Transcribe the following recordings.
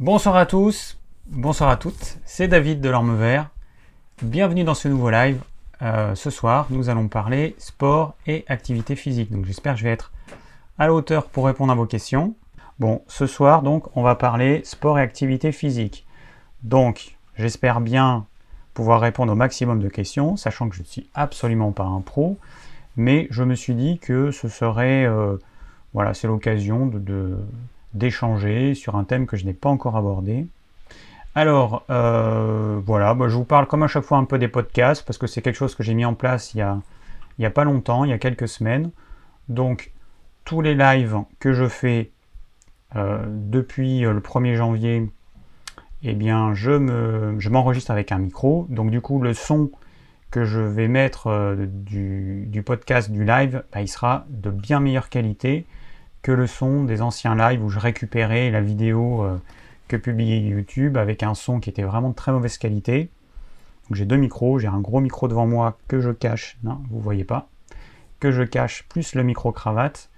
Bonsoir à tous, bonsoir à toutes, c'est David de l'Orme Vert. Bienvenue dans ce nouveau live. Euh, ce soir, nous allons parler sport et activité physique. Donc j'espère que je vais être à la hauteur pour répondre à vos questions. Bon, ce soir, donc, on va parler sport et activité physique. Donc, j'espère bien pouvoir répondre au maximum de questions, sachant que je ne suis absolument pas un pro, mais je me suis dit que ce serait, euh, voilà, c'est l'occasion de d'échanger sur un thème que je n'ai pas encore abordé. Alors, euh, voilà, bah, je vous parle comme à chaque fois un peu des podcasts, parce que c'est quelque chose que j'ai mis en place il y, a, pas longtemps, il y a quelques semaines. Donc, tous les lives que je fais euh, depuis euh, le 1er janvier, eh bien, je, me, je m'enregistre avec un micro. Donc, du coup, le son que je vais mettre du, du, podcast, du live, bah, il sera de bien meilleure qualité que le son des anciens lives où je récupérais la vidéo euh, que publiait YouTube avec un son qui était vraiment de très mauvaise qualité. j'ai deux micros, j'ai un gros micro devant moi que je cache, non, vous voyez pas, que je cache plus le micro cravate.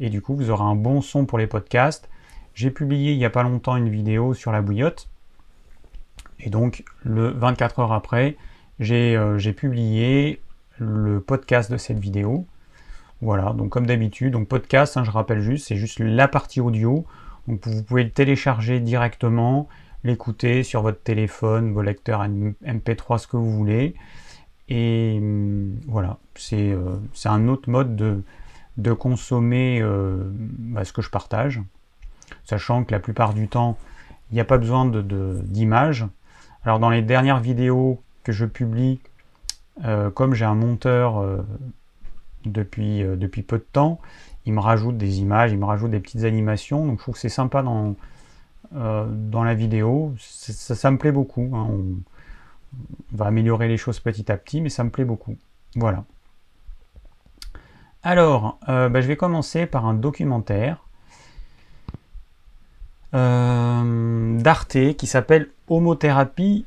Et du coup, vous aurez un bon son pour les podcasts. J'ai publié il n'y a pas longtemps une vidéo sur la bouillotte. Et donc, le 24 heures après, j'ai euh, publié le podcast de cette vidéo. Voilà, donc comme d'habitude, donc podcast, hein, je rappelle juste, c'est juste la partie audio. Donc vous pouvez le télécharger directement, l'écouter sur votre téléphone, vos lecteurs MP3, ce que vous voulez. Et hum, voilà, euh, c'est un autre mode de, de consommer euh, bah, ce que je partage, sachant que la plupart du temps, il n'y a pas besoin d'images. De, Alors dans les dernières vidéos que je publie, euh, comme j'ai un monteur depuis, euh, depuis peu de temps. Il me rajoute des images, il me rajoute des petites animations. Donc je trouve que c'est sympa dans, euh, dans la vidéo. Ça, me plaît beaucoup. Hein. On, va améliorer les choses petit à petit, mais ça me plaît beaucoup. Voilà. Alors, euh, bah, je vais commencer par un documentaire d'Arte qui s'appelle Homothérapie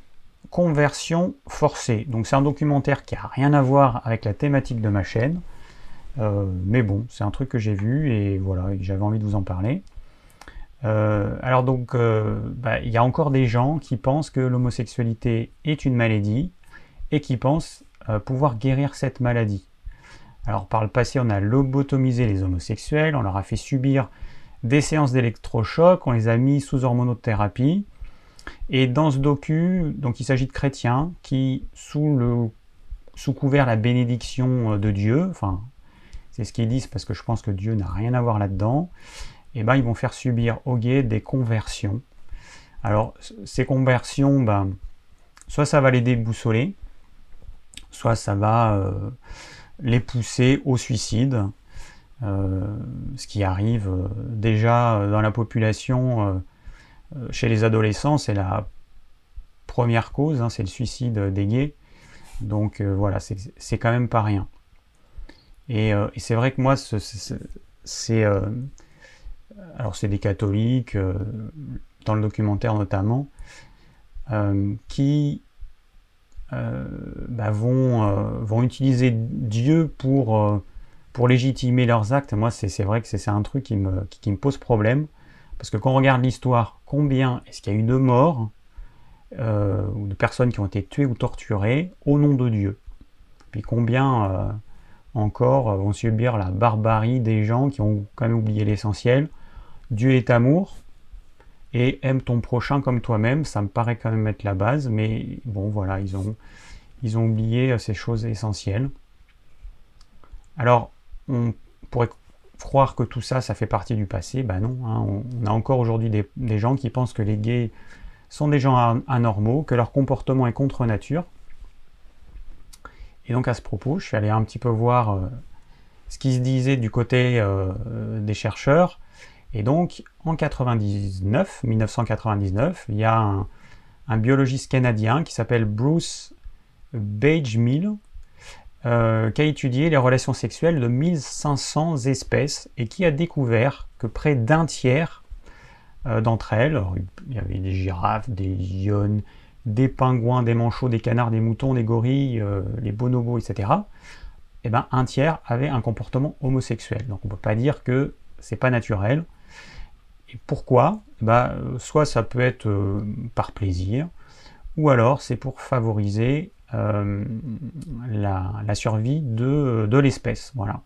conversion forcée. Donc c'est un documentaire qui n'a rien à voir avec la thématique de ma chaîne. Euh, mais bon, c'est un truc que j'ai vu et voilà, j'avais envie de vous en parler. Euh, alors donc, euh, bah, il y a encore des gens qui pensent que l'homosexualité est une maladie et qui pensent pouvoir guérir cette maladie. Alors par le passé, on a lobotomisé les homosexuels, on leur a fait subir des séances d'électrochoc, on les a mis sous hormonothérapie. Et dans ce docu, donc il s'agit de chrétiens qui, sous, le, sous couvert la bénédiction de Dieu, enfin c'est ce qu'ils disent parce que je pense que Dieu n'a rien à voir là-dedans, eh ben ils vont faire subir aux gays des conversions. Alors ces conversions, ben, soit ça va les déboussoler, soit ça va euh, les pousser au suicide, euh, ce qui arrive euh, déjà dans la population chez les adolescents, c'est la première cause, hein, c'est le suicide des gays. Donc voilà, c'est quand même pas rien. Euh, et, c'est vrai que moi, c'est. Euh, alors, c'est des catholiques, euh, dans le documentaire notamment, qui bah, vont, vont utiliser Dieu pour, pour légitimer leurs actes. Moi, c'est vrai que c'est un truc qui me, qui, me pose problème. Parce que quand on regarde l'histoire, combien est-ce qu'il y a eu de morts ou de personnes qui ont été tuées ou torturées au nom de Dieu? Puis combien encore euh, vont subir la barbarie des gens qui ont quand même oublié l'essentiel. Dieu est amour et aime ton prochain comme toi-même. Ça me paraît quand même être la base, mais bon, voilà, ils ont, oublié euh, ces choses essentielles. Alors, on pourrait croire que tout ça, ça fait partie du passé. Ben non, hein. on, a encore aujourd'hui des, des, gens qui pensent que les gays sont des gens anormaux, que leur comportement est contre nature. Et donc à ce propos, je suis allé un petit peu voir euh, ce qui se disait du côté euh, des chercheurs. Et donc en 99, 1999, il y a un, biologiste canadien qui s'appelle Bruce Bagemill euh, qui a étudié les relations sexuelles de 1500 espèces et qui a découvert que près d'un tiers d'entre elles, il y avait des girafes, des lionnes, des pingouins, des manchots, des canards, des moutons, des gorilles, euh, les bonobos, etc., eh ben, un tiers avait un comportement homosexuel. Donc on ne peut pas dire que c'est pas naturel. Et pourquoi? Bah, Soit ça peut être par plaisir, ou alors c'est pour favoriser la, survie de, de l'espèce. Voilà.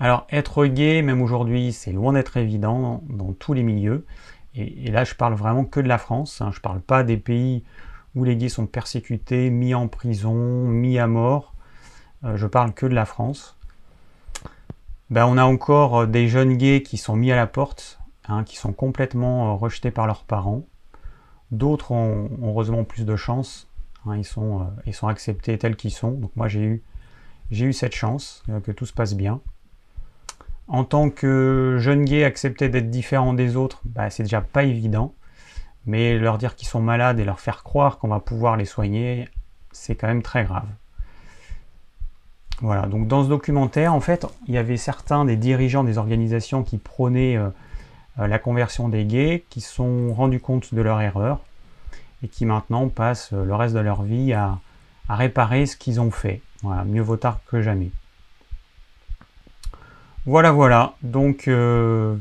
Alors être gay, même aujourd'hui, c'est loin d'être évident dans, tous les milieux. Et, là, je parle vraiment que de la France. Hein. Je ne parle pas des pays où les gays sont persécutés, mis en prison, mis à mort. Euh, je parle que de la France. Ben, on a encore euh, des jeunes gays qui sont mis à la porte, hein, qui sont complètement euh, rejetés par leurs parents. D'autres ont, heureusement plus de chance. Hein. ils, sont, ils sont acceptés tels qu'ils sont. Donc moi j'ai eu, j'ai eu cette chance que tout se passe bien en tant que jeune gay, accepter d'être différent des autres, bah, c'est déjà pas évident. Mais leur dire qu'ils sont malades et leur faire croire qu'on va pouvoir les soigner, c'est quand même très grave. Voilà, donc dans ce documentaire, en fait, il y avait certains des dirigeants des organisations qui prônaient euh, euh, la conversion des gays, qui se sont rendus compte de leur erreur et qui maintenant passent euh, le reste de leur vie à, réparer ce qu'ils ont fait. Mieux vaut tard que jamais. Voilà, voilà. Donc, euh,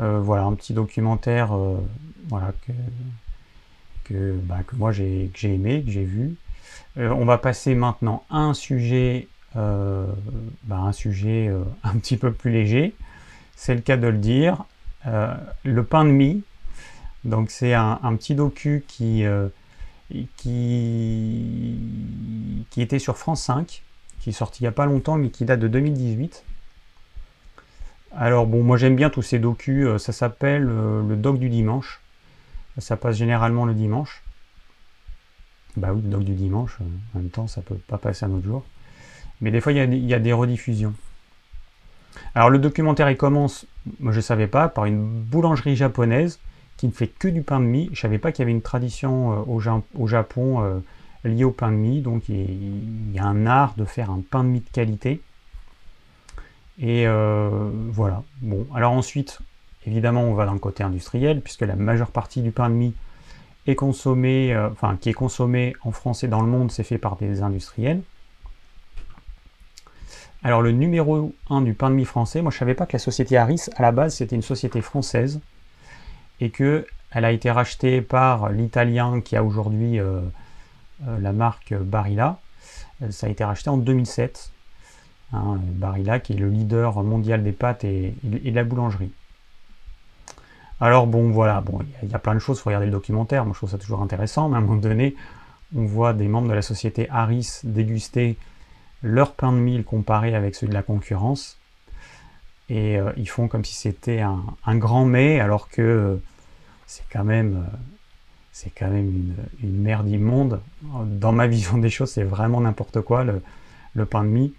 euh, voilà, un petit documentaire euh, voilà, que, bah, que, moi j'ai aimé, que j'ai vu. on va passer maintenant à un sujet, bah, un sujet un petit peu plus léger. C'est le cas de le dire. le pain de mie. Donc, c'est un, petit docu qui, qui, qui était sur France 5, qui est sorti il n'y a pas longtemps, mais qui date de 2018 alors bon, moi j'aime bien tous ces docus, euh, ça s'appelle euh, le doc du dimanche. Ça passe généralement le dimanche. Bah oui, le doc du dimanche, euh, en même temps ça peut pas passer un autre jour. Mais des fois il y, a, des rediffusions. Alors le documentaire il commence, moi je ne savais pas, par une boulangerie japonaise qui ne fait que du pain de mie. Je ne savais pas qu'il y avait une tradition au, Japon liée au pain de mie, donc il y a un art de faire un pain de mie de qualité. Et euh, voilà. Bon, alors ensuite, évidemment, on va dans le côté industriel, puisque la majeure partie du pain de mie est consommé, euh, enfin, qui est consommé en France et dans le monde, c'est fait par des industriels. Alors le numéro 1 du pain de mie français, moi je savais pas que la société Harris, à la base, c'était une société française et que elle a été rachetée par l'italien qui a aujourd'hui euh, la marque Barilla. Ça a été racheté en 2007. Hein, Barilla qui est le leader mondial des pâtes et, de la boulangerie. Alors bon voilà, bon, il y, a plein de choses, il faut regarder le documentaire, moi je trouve ça toujours intéressant, mais à un moment donné, on voit des membres de la société Harris déguster leur pain de mie comparé avec ceux de la concurrence. Et euh, ils font comme si c'était un, grand mets, alors que c'est quand même, euh, c'est quand même une, merde immonde. Dans ma vision des choses, c'est vraiment n'importe quoi le pain de mie.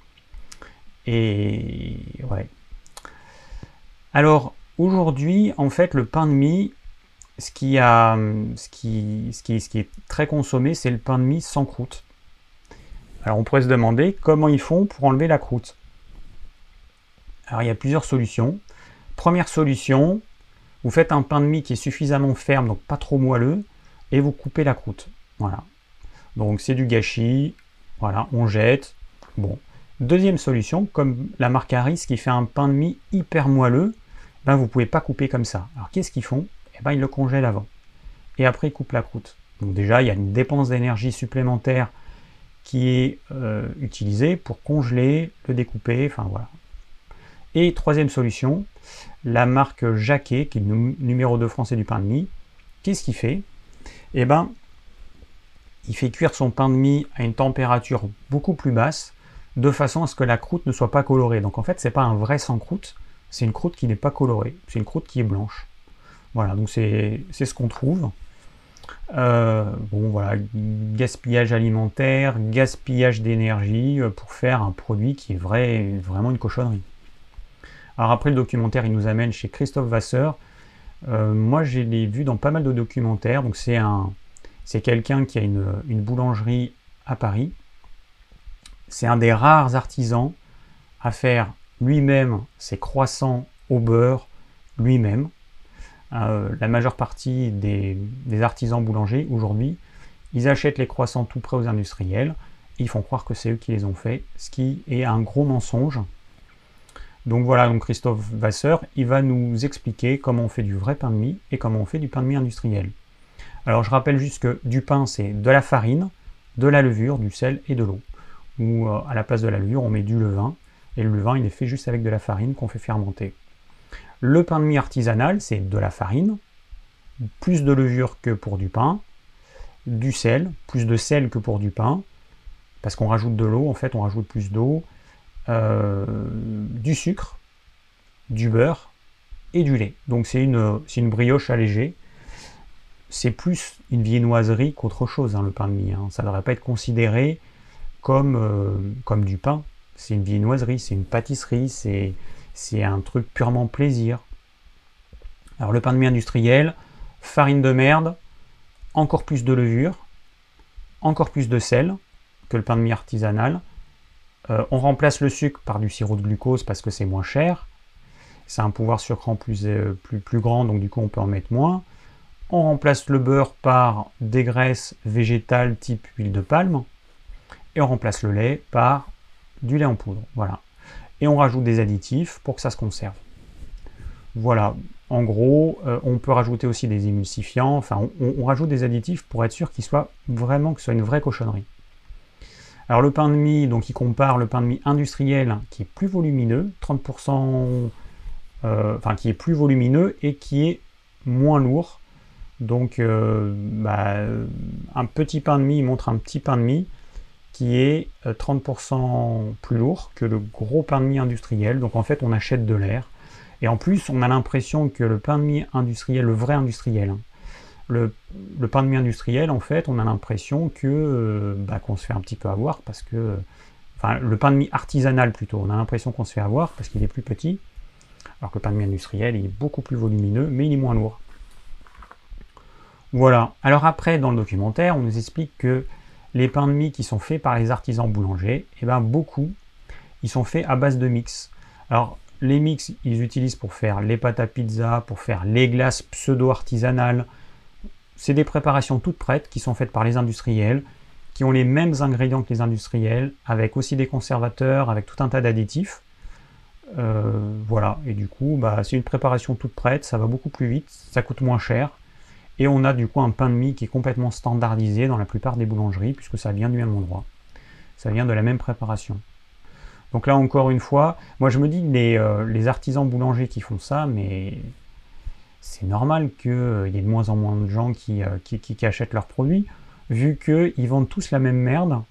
Alors aujourd'hui, en fait, le pain de mie, ce qui est très consommé, c'est le pain de mie sans croûte. Alors on pourrait se demander comment ils font pour enlever la croûte. Alors il y a plusieurs solutions. Première solution, vous faites un pain de mie qui est suffisamment ferme, donc pas trop moelleux, et vous coupez la croûte. Voilà. Donc c'est du gâchis. Voilà, on jette. Bon, Deuxième solution, comme la marque Harris qui fait un pain de mie hyper moelleux, ben vous ne pouvez pas couper comme ça. Alors qu'est-ce qu'ils font? Eh ben, Ils le congèlent avant. Et après, ils coupent la croûte. Donc déjà, il y a une dépense d'énergie supplémentaire qui est euh, utilisée pour congeler, le découper, enfin voilà. Et troisième solution, la marque Jacquet, qui est le numéro 2 français du pain de mie, qu'est-ce qu'il fait? Eh ben, il fait cuire son pain de mie à une température beaucoup plus basse de façon à ce que la croûte ne soit pas colorée. Donc en fait, c'est pas un vrai sans croûte, c'est une croûte qui n'est pas colorée, c'est une croûte qui est blanche. Voilà, donc c'est ce qu'on trouve. Euh, bon voilà, gaspillage alimentaire, gaspillage d'énergie euh, pour faire un produit qui est vrai, vraiment une cochonnerie. Alors après le documentaire, il nous amène chez Christophe Vasseur. Euh, moi, je l'ai vu dans pas mal de documentaires. Donc c'est un, c'est quelqu'un qui a une boulangerie à Paris c'est un des rares artisans à faire lui-même ses croissants au beurre lui-même. Euh, la majeure partie des, artisans boulangers aujourd'hui, ils achètent les croissants tout près aux industriels, ils font croire que c'est eux qui les ont faits, ce qui est un gros mensonge. Donc voilà, donc Christophe Vasseur, il va nous expliquer comment on fait du vrai pain de mie et comment on fait du pain de mie industriel. Alors je rappelle juste que du pain, c'est de la farine, de la levure, du sel et de l'eau. Ou euh, à la place de la levure, on met du levain. Et le levain, il est fait juste avec de la farine qu'on fait fermenter. Le pain de mie artisanal, c'est de la farine, plus de levure que pour du pain, du sel, plus de sel que pour du pain, parce qu'on rajoute de l'eau, en fait on rajoute plus d'eau, euh, du sucre, du beurre et du lait. Donc c'est une, une brioche allégée. C'est plus une viennoiserie qu'autre chose, hein, le pain de mie. Hein. Ça ne devrait pas être considéré comme, euh, comme du pain. C'est une viennoiserie, c'est une pâtisserie, c'est, c'est un truc purement plaisir. Alors le pain de mie industriel, farine de merde, encore plus de levure, encore plus de sel que le pain de mie artisanal. Euh, on remplace le sucre par du sirop de glucose parce que c'est moins cher. C'est un pouvoir sucrant plus, euh, plus, plus grand, donc du coup on peut en mettre moins. On remplace le beurre par des graisses végétales type huile de palme. Et on remplace le lait par du lait en poudre. Voilà. Et on rajoute des additifs pour que ça se conserve. Voilà, en gros, euh, on peut rajouter aussi des émulsifiants, enfin on, rajoute des additifs pour être sûr qu'il soit vraiment que ce soit une vraie cochonnerie. Alors le pain de mie, donc il compare le pain de mie industriel qui est plus volumineux, 30%, euh, enfin qui est plus volumineux et qui est moins lourd. Donc euh, bah, un petit pain de mie montre un petit pain de mie qui est 30% plus lourd que le gros pain de mie industriel. Donc en fait on achète de l'air. Et en plus, on a l'impression que le pain de mie industriel, le vrai industriel, hein, le, pain de mie industriel, en fait, on a l'impression que euh, bah, qu'on se fait un petit peu avoir parce que, enfin, le pain de mie artisanal plutôt, on a l'impression qu'on se fait avoir parce qu'il est plus petit, alors que le pain de mie industriel, il est beaucoup plus volumineux, mais il est moins lourd. Voilà. Alors après, dans le documentaire, on nous explique que les pains de mie qui sont faits par les artisans boulangers, eh ben beaucoup, ils sont faits à base de mix. Alors les mix, ils utilisent pour faire les pâtes à pizza, pour faire les glaces pseudo-artisanales. C'est des préparations toutes prêtes qui sont faites par les industriels, qui ont les mêmes ingrédients que les industriels, avec aussi des conservateurs, avec tout un tas d'additifs. Euh, voilà, et du coup, bah, c'est une préparation toute prête, ça va beaucoup plus vite, ça coûte moins cher, et on a du coup un pain de mie qui est complètement standardisé dans la plupart des boulangeries, puisque ça vient du même endroit. Ça vient de la même préparation. Donc là encore une fois, moi je me dis les, euh, les artisans boulangers qui font ça, mais c'est normal qu'il euh, y ait de moins en moins de gens qui, euh, qui, achètent leurs produits, vu qu'ils vendent tous la même merde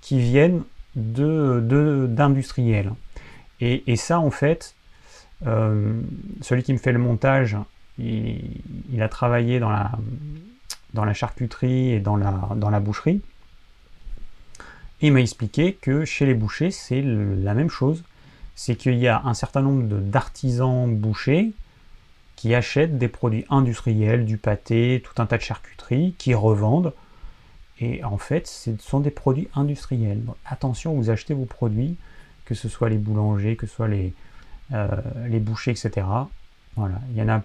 qui viennent d'industriels. De, et, et, ça en fait, celui qui me fait le montage, il, a travaillé dans la, dans la charcuterie et dans la, dans la boucherie il m'a expliqué que chez les bouchers, c'est la même chose. C'est qu'il y a un certain nombre d'artisans bouchers qui achètent des produits industriels, du pâté, tout un tas de charcuterie, qui revendent. Et en fait, ce sont des produits industriels. attention, vous achetez vos produits, que ce soit les boulangers, que ce soit les, euh, les bouchers, etc. Voilà, il y en a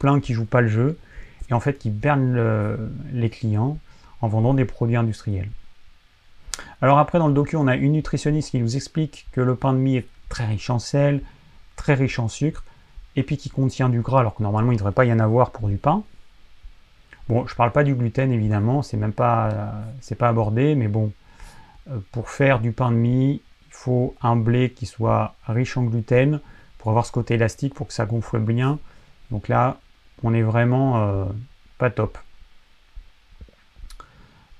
plein qui jouent pas le jeu et en fait qui bernent les clients en vendant des produits industriels. Alors après, dans le docu, on a une nutritionniste qui nous explique que le pain de mie est très riche en sel, très riche en sucre, et puis qui contient du gras, alors que normalement il ne devrait pas y en avoir pour du pain. Bon, je parle pas du gluten évidemment, c'est même pas, c'est pas abordé, mais bon, euh, pour faire du pain de mie, il faut un blé qui soit riche en gluten pour avoir ce côté élastique, pour que ça gonfle bien. Donc là, on est vraiment euh, pas top.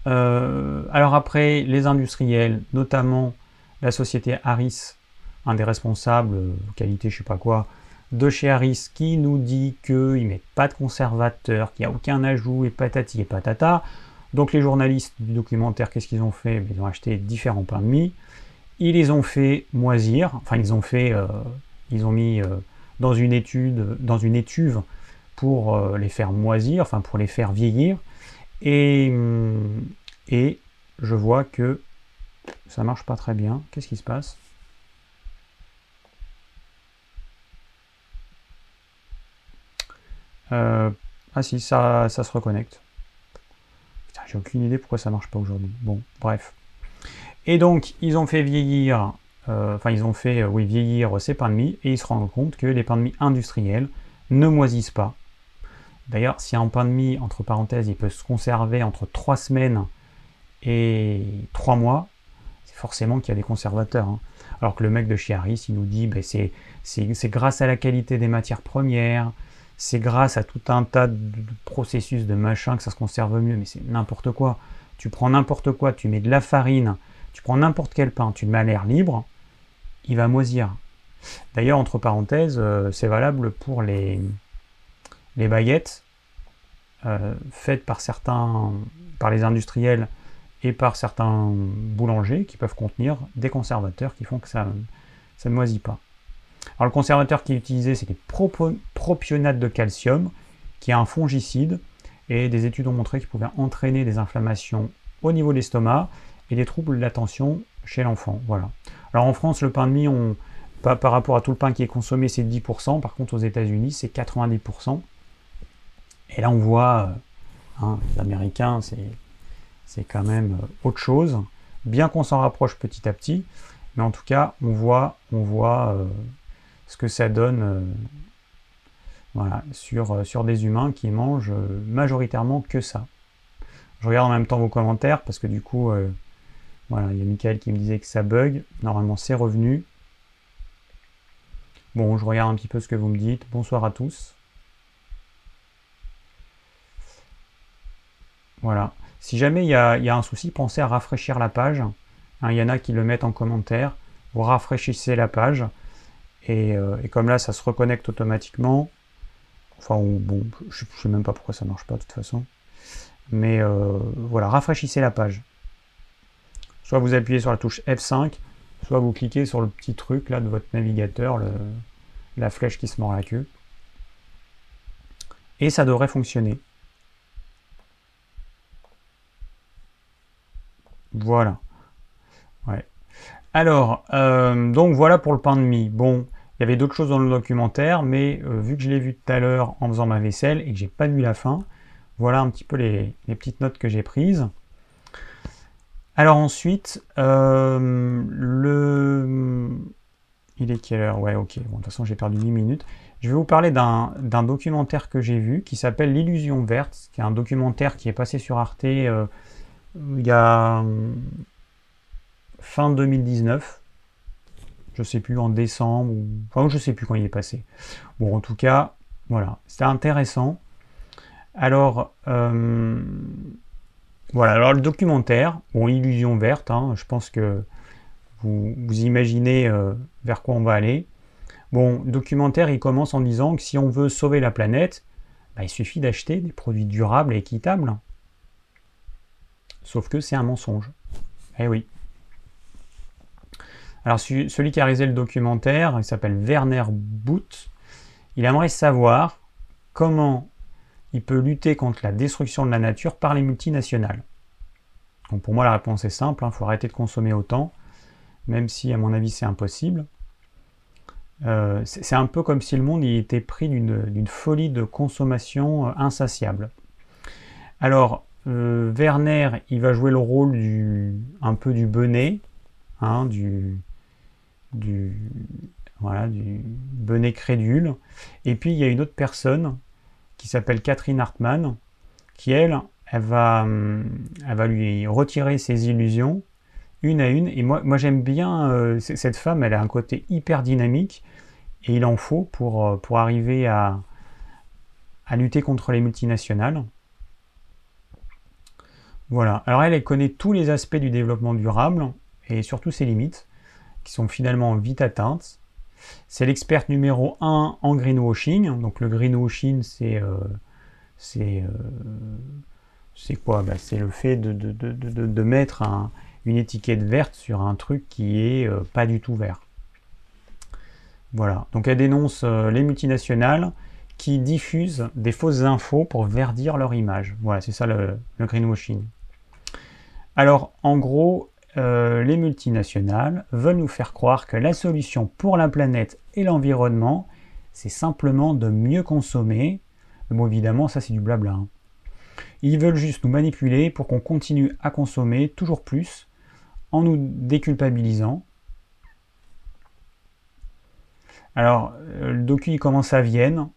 Euh, alors après, les industriels, notamment la société Harris, un des responsables, euh, qualité je sais pas quoi, de chez Harris, qui nous dit qu'ils ne mettent pas de conservateur, qu'il n'y a aucun ajout, et patati et patata. Donc les journalistes du documentaire, qu'est-ce qu'ils ont fait? Ils ont acheté différents pains de mie, ils les ont fait moisir, enfin ils ont fait, ils ont mis dans une étude, dans une étuve pour les faire moisir, enfin pour les faire vieillir, Hum, et, je vois que ça marche pas très bien. Qu'est-ce qui se passe? Euh, Ah si, ça, ça se reconnecte. j'ai aucune idée pourquoi ça marche pas aujourd'hui. Bon, bref. Et donc, ils ont fait vieillir enfin ils ont fait oui, vieillir ces pains de mie et ils se rendent compte que les pains de mie industriels ne moisissent pas. D'ailleurs, si un pain de mie, entre parenthèses, il peut se conserver entre 3 semaines et 3 mois, c'est forcément qu'il y a des conservateurs. Hein. Alors que le mec de chez Harris, il nous dit ben, c'est, grâce à la qualité des matières premières, c'est grâce à tout un tas de processus de machin que ça se conserve mieux, mais c'est n'importe quoi. Tu prends n'importe quoi, tu mets de la farine, tu prends n'importe quel pain, tu le mets à l'air libre, il va moisir. D'ailleurs, entre parenthèses, euh, c'est valable pour les, les baguettes euh, faites par certains, par les industriels et par certains boulangers qui peuvent contenir des conservateurs qui font que ça, ça ne moisit pas. Alors le conservateur qui est utilisé, c'est des propionate de calcium, qui est un fongicide, et des études ont montré qu'il pouvait entraîner des inflammations au niveau de l'estomac et des troubles de l'attention chez l'enfant. Voilà. Alors en France, le pain de mie, on, par rapport à tout le pain qui est consommé, c'est 10%. Par contre, aux États-Unis, c'est 90%. Et là, on voit, euh, hein, les Américains, c'est quand même euh, autre chose. Bien qu'on s'en rapproche petit à petit, mais en tout cas, on voit, on voit euh, ce que ça donne sur des humains qui mangent majoritairement que ça. Je regarde en même temps vos commentaires parce que du coup, voilà, il y a Michael qui me disait que ça bug. Normalement, c'est revenu. Bon, je regarde un petit peu ce que vous me dites. Bonsoir à tous. Voilà. Si jamais il y a, un souci, pensez à rafraîchir la page. Hein, il y en a qui le mettent en commentaire. Vous rafraîchissez la page. Euh, et, comme là, ça se reconnecte automatiquement. Enfin, bon, je ne sais même pas pourquoi ça ne marche pas de toute façon. Mais euh, voilà, rafraîchissez la page. Soit vous appuyez sur la touche F5, soit vous cliquez sur le petit truc là de votre navigateur, la flèche qui se mord la queue. Et ça devrait fonctionner. Voilà. Ouais. Alors, euh, donc voilà pour le pain de mie. Bon, il y avait d'autres choses dans le documentaire, mais euh, vu que je l'ai vu tout à l'heure en faisant ma vaisselle et que j'ai pas vu la fin, voilà un petit peu les, petites notes que j'ai prises. Alors ensuite, euh, le... Il est quelle heure? Ouais, ok. Bon, de toute façon, j'ai perdu 10 minutes. Je vais vous parler d'un documentaire que j'ai vu qui s'appelle L'illusion verte, qui est un documentaire qui est passé sur Arte il y a fin 2019, je sais plus en décembre ou enfin je sais plus quand il est passé. Bon en tout cas voilà c'était intéressant. Alors euh, voilà alors le documentaire bon illusion verte hein, je pense que vous, vous imaginez euh, vers quoi on va aller. Bon documentaire il commence en disant que si on veut sauver la planète bah, il suffit d'acheter des produits durables et équitables. Sauf que c'est un mensonge. Eh oui. Alors celui qui a réalisé le documentaire, il s'appelle Werner Boot, il aimerait savoir comment il peut lutter contre la destruction de la nature par les multinationales. Donc pour moi la réponse est simple, il hein, faut arrêter de consommer autant, même si à mon avis c'est impossible. Euh, c'est un peu comme si le monde y était pris d'une folie de consommation euh, insatiable. Alors, euh, Werner, il va jouer le rôle du, un peu du benet, hein, du, du, voilà, benet crédule. Et puis il y a une autre personne qui s'appelle Catherine Hartmann, qui elle, elle va, va lui retirer ses illusions une à une. Et moi, j'aime bien euh, cette femme, elle a un côté hyper dynamique, et il en faut pour, euh, pour arriver à lutter contre les multinationales. Voilà. Alors elle, connaît tous les aspects du développement durable et surtout ses limites, qui sont finalement vite atteintes. C'est l'experte numéro 1 en greenwashing. Donc le greenwashing, c'est euh, euh, quoi? Bah, C'est le fait de, mettre une étiquette verte sur un truc qui est euh, pas du tout vert. Voilà. Donc elle dénonce les multinationales qui diffusent des fausses infos pour verdir leur image. Voilà, c'est ça le greenwashing. Alors, en gros, euh, les multinationales veulent nous faire croire que la solution pour la planète et l'environnement, c'est simplement de mieux consommer. Bon, évidemment, ça c'est du blabla. Hein. Ils veulent juste nous manipuler pour qu'on continue à consommer toujours plus en nous déculpabilisant. Alors, le docu commence à Vienne,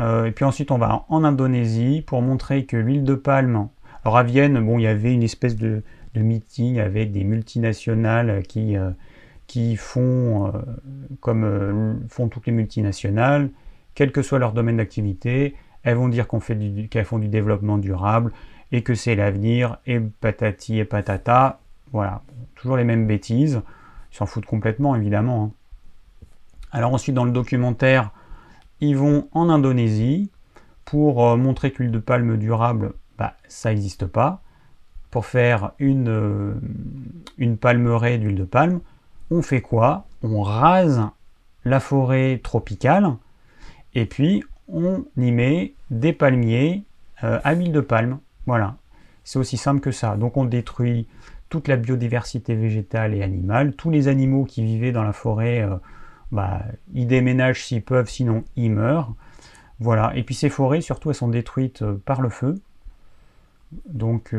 et puis ensuite on va en Indonésie pour montrer que l'huile de palme. Alors à Vienne, bon, il y avait une espèce de, meeting avec des multinationales qui, qui font comme font toutes les multinationales, quel que soit leur domaine d'activité, elles vont dire qu'on fait qu'elles font du développement durable et que c'est l'avenir, et patati et patata. Voilà, toujours les mêmes bêtises. Ils s'en foutent complètement, évidemment. Hein. Alors ensuite, dans le documentaire, ils vont en Indonésie pour euh, montrer que l'huile de palme durable, bah, ça n'existe pas. Pour faire une, euh, palmeraie d'huile de palme, on fait quoi? On rase la forêt tropicale et puis on y met des palmiers euh, à huile de palme. Voilà, c'est aussi simple que ça. Donc on détruit toute la biodiversité végétale et animale. Tous les animaux qui vivaient dans la forêt, euh, bah, ils déménagent s'ils peuvent, sinon ils meurent. Voilà, et puis ces forêts, surtout, elles sont détruites par le feu. Donc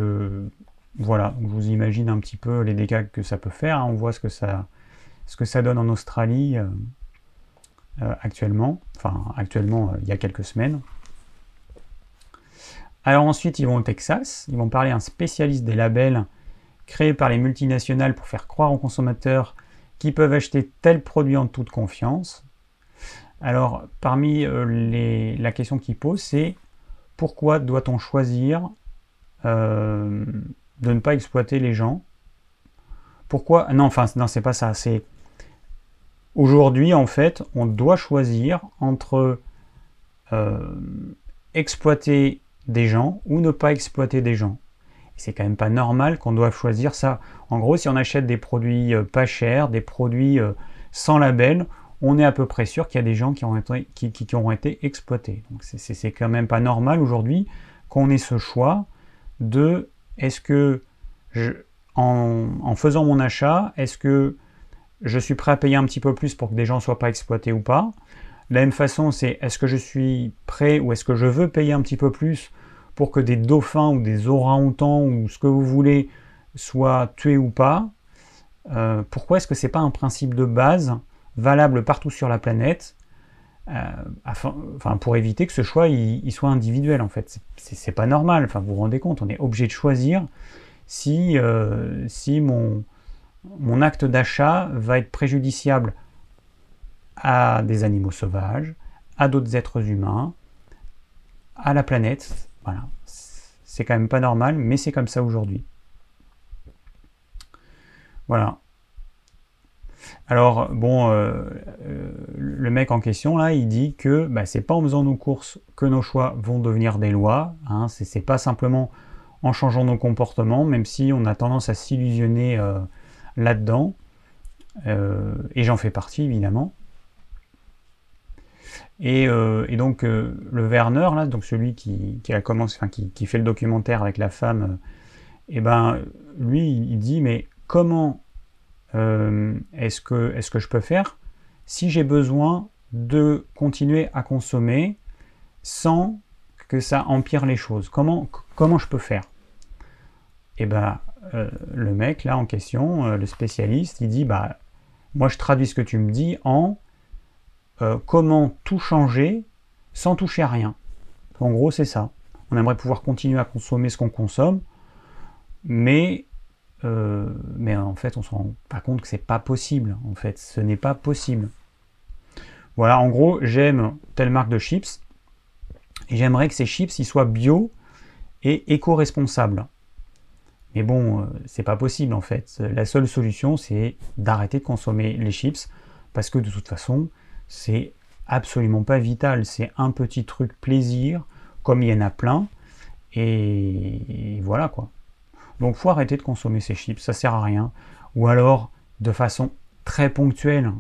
voilà, je vous imagine un petit peu les dégâts que ça peut faire. On voit ce que ça, donne en Australie. Euh, actuellement, enfin actuellement euh, il y a quelques semaines. Alors ensuite ils vont au Texas, ils vont parler à un spécialiste des labels créés par les multinationales pour faire croire aux consommateurs qu'ils peuvent acheter tel produit en toute confiance. Alors parmi euh, les, la question qu'il pose c'est pourquoi doit-on choisir de ne pas exploiter les gens Pourquoi? Non, enfin non c'est pas ça, c'est Aujourd'hui, en fait, on doit choisir entre euh, exploiter des gens ou ne pas exploiter des gens. C'est quand même pas normal qu'on doive choisir ça. En gros, si on achète des produits euh, pas chers, des produits euh, sans label, on est à peu près sûr qu'il y a des gens qui, auront été exploités. Donc c'est quand même pas normal aujourd'hui qu'on ait ce choix de est-ce que en, faisant mon achat, est-ce que je suis prêt à payer un petit peu plus pour que des gens ne soient pas exploités ou pas? La même façon, c'est est-ce que je suis prêt ou est-ce que je veux payer un petit peu plus pour que des dauphins ou des orang-outans ou ce que vous voulez soient tués ou pas? Euh, Pourquoi est-ce que ce n'est pas un principe de base valable partout sur la planète? Afin, enfin, pour éviter que ce choix il, soit individuel en fait. C'est pas normal, enfin, vous vous rendez compte, on est obligé de choisir si, euh, si mon, mon acte d'achat va être préjudiciable à des animaux sauvages, à d'autres êtres humains, à la planète. Voilà. C'est quand même pas normal, mais c'est comme ça aujourd'hui. Voilà. Alors, bon, euh, euh, le mec en question, là, il dit que bah, c'est pas en faisant nos courses que nos choix vont devenir des lois. Hein, c'est pas simplement en changeant nos comportements, même si on a tendance à s'illusionner euh, là-dedans, et j'en fais partie évidemment. Et, donc le Werner, là, donc celui qui, a qui, fait le documentaire avec la femme, eh ben lui il dit mais comment est-ce que, je peux faire? Si j'ai besoin de continuer à consommer sans que ça empire les choses Comment, je peux faire? Et eh ben euh, le mec là en question, euh, le spécialiste, il dit bah moi je traduis ce que tu me dis en euh, comment tout changer sans toucher à rien. En gros c'est ça. On aimerait pouvoir continuer à consommer ce qu'on consomme, mais mais en fait on se rend pas compte que c'est pas possible. En fait, ce n'est pas possible. Voilà, en gros, j'aime telle marque de chips et j'aimerais que ces chips ils soient bio et éco-responsables. Mais bon, euh, c'est pas possible en fait. La seule solution, c'est d'arrêter de consommer les chips parce que de toute façon, c'est absolument pas vital. C'est un petit truc plaisir, comme il y en a plein. Et, voilà quoi. Donc faut arrêter de consommer ces chips, ça sert à rien. Ou alors de façon très ponctuelle.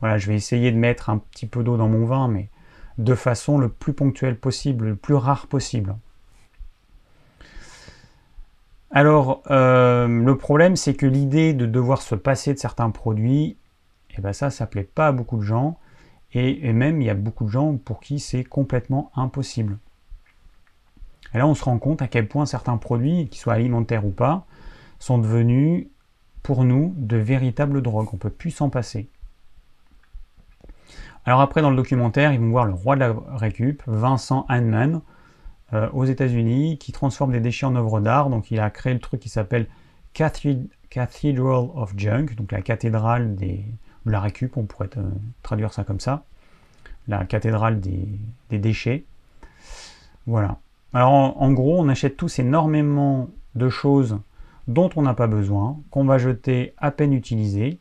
Voilà, je vais essayer de mettre un petit peu d'eau dans mon vin, mais de façon le plus ponctuelle possible, le plus rare possible. Alors, euh, le problème, c'est que l'idée de devoir se passer de certains produits, eh ben ça, ça plaît pas à beaucoup de gens. Et, même, il y a beaucoup de gens pour qui c'est complètement impossible. Et là, on se rend compte à quel point certains produits, qu'ils soient alimentaires ou pas, sont devenus, pour nous, de véritables drogues. On ne peut plus s'en passer. Alors après, dans le documentaire, ils vont voir le roi de la récup, Vincent Hanman, euh, aux États-Unis, qui transforme des déchets en œuvres d'art. Donc il a créé le truc qui s'appelle Cathedral of Junk, donc la cathédrale des, de la récup, on pourrait euh, traduire ça comme ça. La cathédrale des, déchets. Voilà. Alors en, gros, on achète tous énormément de choses dont on n'a pas besoin, qu'on va jeter à peine utilisées.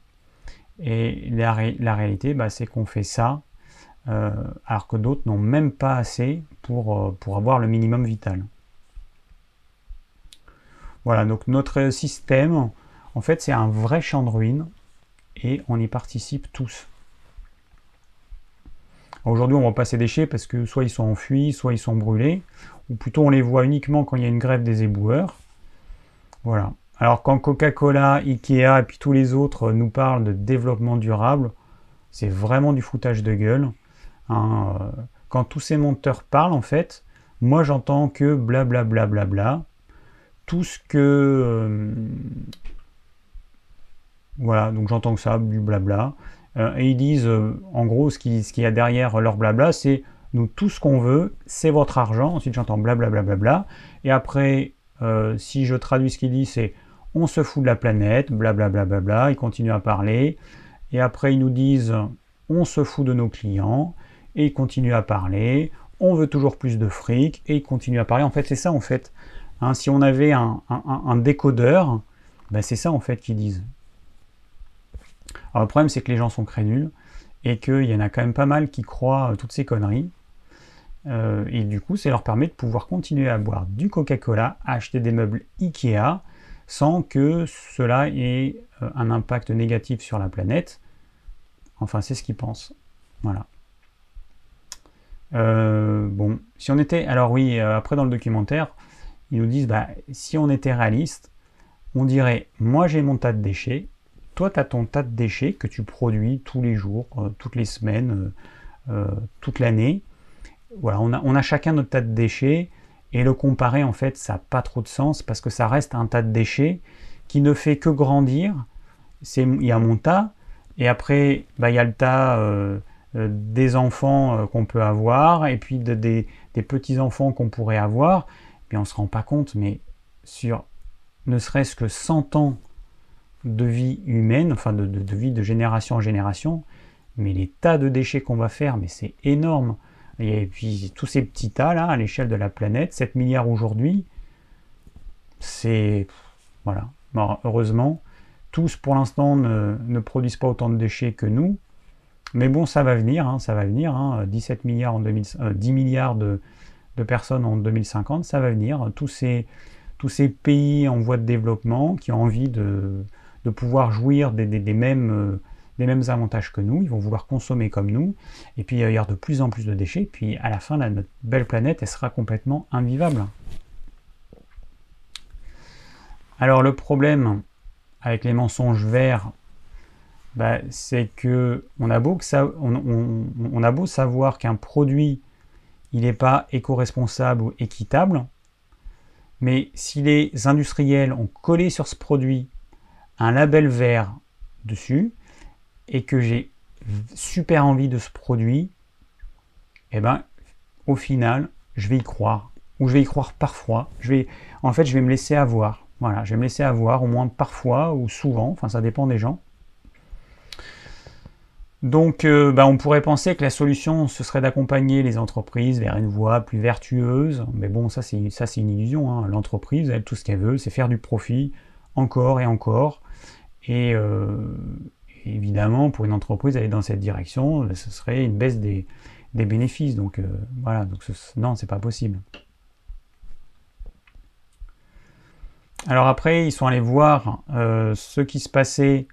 Et la, réalité, bah, c'est qu'on fait ça euh, alors que d'autres n'ont même pas assez euh, pour avoir le minimum vital. Voilà, donc notre système, en fait, c'est un vrai champ de ruines et on y participe tous. Aujourd'hui, on voit pas ces déchets parce que soit ils sont enfuis, soit ils sont brûlés, ou plutôt on les voit uniquement quand il y a une grève des éboueurs. Voilà. Alors quand Coca-Cola, Ikea et puis tous les autres nous parlent de développement durable, c'est vraiment du foutage de gueule. Hein, euh, quand tous ces monteurs parlent, en fait, moi j'entends que blablabla, bla, bla, bla, tout ce que... Euh, voilà, donc j'entends que ça, du blabla. Euh, et ils disent, en gros, ce qu'il y a derrière leur blabla, c'est nous, tout ce qu'on veut, c'est votre argent. Ensuite, j'entends blablabla. Bla, bla, bla, et après, si je traduis ce qu'il dit, c'est on se fout de la planète, blablabla. Bla, bla, Ils continuent à parler. Et après, ils nous disent on se fout de nos clients et il continue à parler, on veut toujours plus de fric, et il continue à parler. En fait, c'est ça, en fait. Hein, si on avait un, décodeur, ben c'est ça, en fait, qu'ils disent. Alors, le problème, c'est que les gens sont crédules, et qu'il y en a quand même pas mal qui croient toutes ces conneries. Euh, et du coup, ça leur permet de pouvoir continuer à boire du Coca-Cola, acheter des meubles Ikea, sans que cela ait euh, un impact négatif sur la planète. Enfin, c'est ce qu'ils pensent. Voilà. Euh, bon, si on était. Alors, oui, euh, après dans le documentaire, ils nous disent bah, si on était réaliste, on dirait moi j'ai mon tas de déchets, toi tu as ton tas de déchets que tu produis tous les jours, euh, toutes les semaines, toute l'année. Voilà, on a, chacun notre tas de déchets et le comparer en fait ça n'a pas trop de sens parce que ça reste un tas de déchets qui ne fait que grandir. Il y a mon tas et après bah, il y a le tas euh, des enfants euh, qu'on peut avoir et puis des, petits-enfants qu'on pourrait avoir, on ne se rend pas compte, mais sur ne serait-ce que 100 ans de vie humaine, enfin de, vie de génération en génération, mais les tas de déchets qu'on va faire, mais c'est énorme. Et puis tous ces petits tas là, à l'échelle de la planète, 7 milliards aujourd'hui, c'est... Voilà. heureusement, tous pour l'instant ne, produisent pas autant de déchets que nous, mais bon, ça va venir, hein, ça va venir. 17 hein, milliards en 10 euh, milliards de, personnes en 2050, ça va venir. Tous ces, tous ces pays en voie de développement qui ont envie de, pouvoir jouir des, mêmes, euh, des mêmes avantages que nous, ils vont vouloir consommer comme nous. Et puis il y aura de plus en plus de déchets. Puis à la fin, notre belle planète, elle sera complètement invivable. Alors le problème avec les mensonges verts bah, c'est que on a beau, a beau savoir qu'un produit il n'est pas éco-responsable ou équitable, mais si les industriels ont collé sur ce produit un label vert dessus et que j'ai super envie de ce produit, eh ben, au final, je vais y croire. Ou je vais y croire parfois. Je vais, en fait, je vais me laisser avoir. Voilà, je vais me laisser avoir au moins parfois ou souvent, enfin ça dépend des gens. Donc, euh, bah, on pourrait penser que la solution, ce serait d'accompagner les entreprises vers une voie plus vertueuse. Mais bon, ça, c'est, ça, c'est une illusion. Hein. L'entreprise, elle, tout ce qu'elle veut, c'est faire du profit encore et encore. Et euh, évidemment, pour une entreprise, aller dans cette direction, ce serait une baisse des, bénéfices. Donc, euh, voilà. Donc, ce, non, c'est pas possible. Alors après, ils sont allés voir ce qui se passait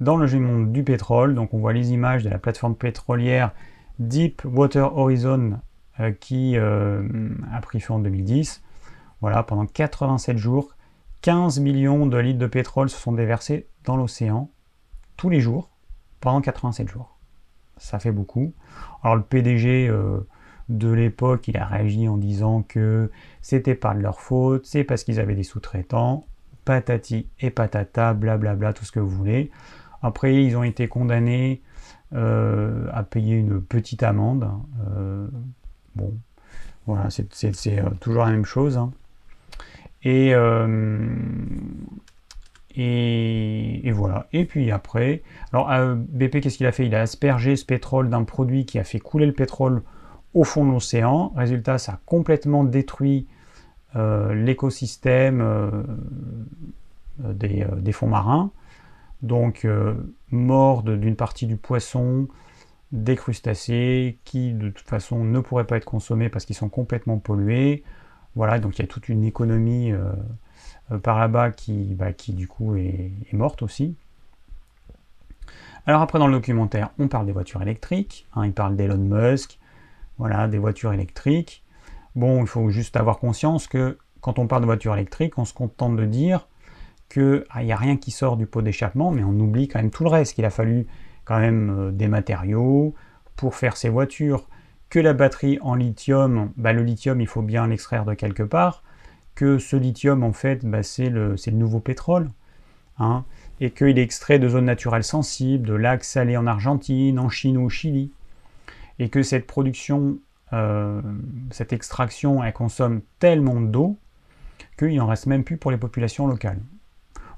dans le monde du pétrole. Donc on voit les images de la plateforme pétrolière Deepwater Horizon euh, qui euh, a pris feu en 2010. Voilà, pendant 87 jours, 15 millions de litres de pétrole se sont déversés dans l'océan tous les jours pendant 87 jours. Ça fait beaucoup. Alors le PDG euh, de l'époque, il a réagi en disant que c'était pas de leur faute, c'est parce qu'ils avaient des sous-traitants, patati et patata, blablabla, tout ce que vous voulez. Après, ils ont été condamnés à payer une petite amende. bon, voilà, c'est toujours la même chose. Hein. Et, et, voilà. Et puis après, alors euh, BP, qu'est-ce qu'il a fait? Il a aspergé ce pétrole d'un produit qui a fait couler le pétrole au fond de l'océan. Résultat, ça a complètement détruit euh, l'écosystème euh, des, fonds marins. Donc, mort d'une partie du poisson, des crustacés qui de toute façon ne pourraient pas être consommés parce qu'ils sont complètement pollués. Voilà, donc il y a toute une économie euh, par là-bas qui, bah, qui du coup est, morte aussi. Alors après dans le documentaire, on parle des voitures électriques, hein, il parle d'Elon Musk, voilà, des voitures électriques. Bon, il faut juste avoir conscience que quand on parle de voitures électriques, on se contente de dire qu'il n'y a rien qui sort du pot d'échappement, mais on oublie quand même tout le reste, qu'il a fallu quand même euh, des matériaux pour faire ces voitures, que la batterie en lithium, bah, le lithium il faut bien l'extraire de quelque part, que ce lithium, en fait, bah, c'est le, nouveau pétrole, hein, et qu'il est extrait de zones naturelles sensibles, de lacs salés en Argentine, en Chine ou au Chili, et que cette production, euh, cette extraction, elle consomme tellement d'eau qu'il n'en reste même plus pour les populations locales.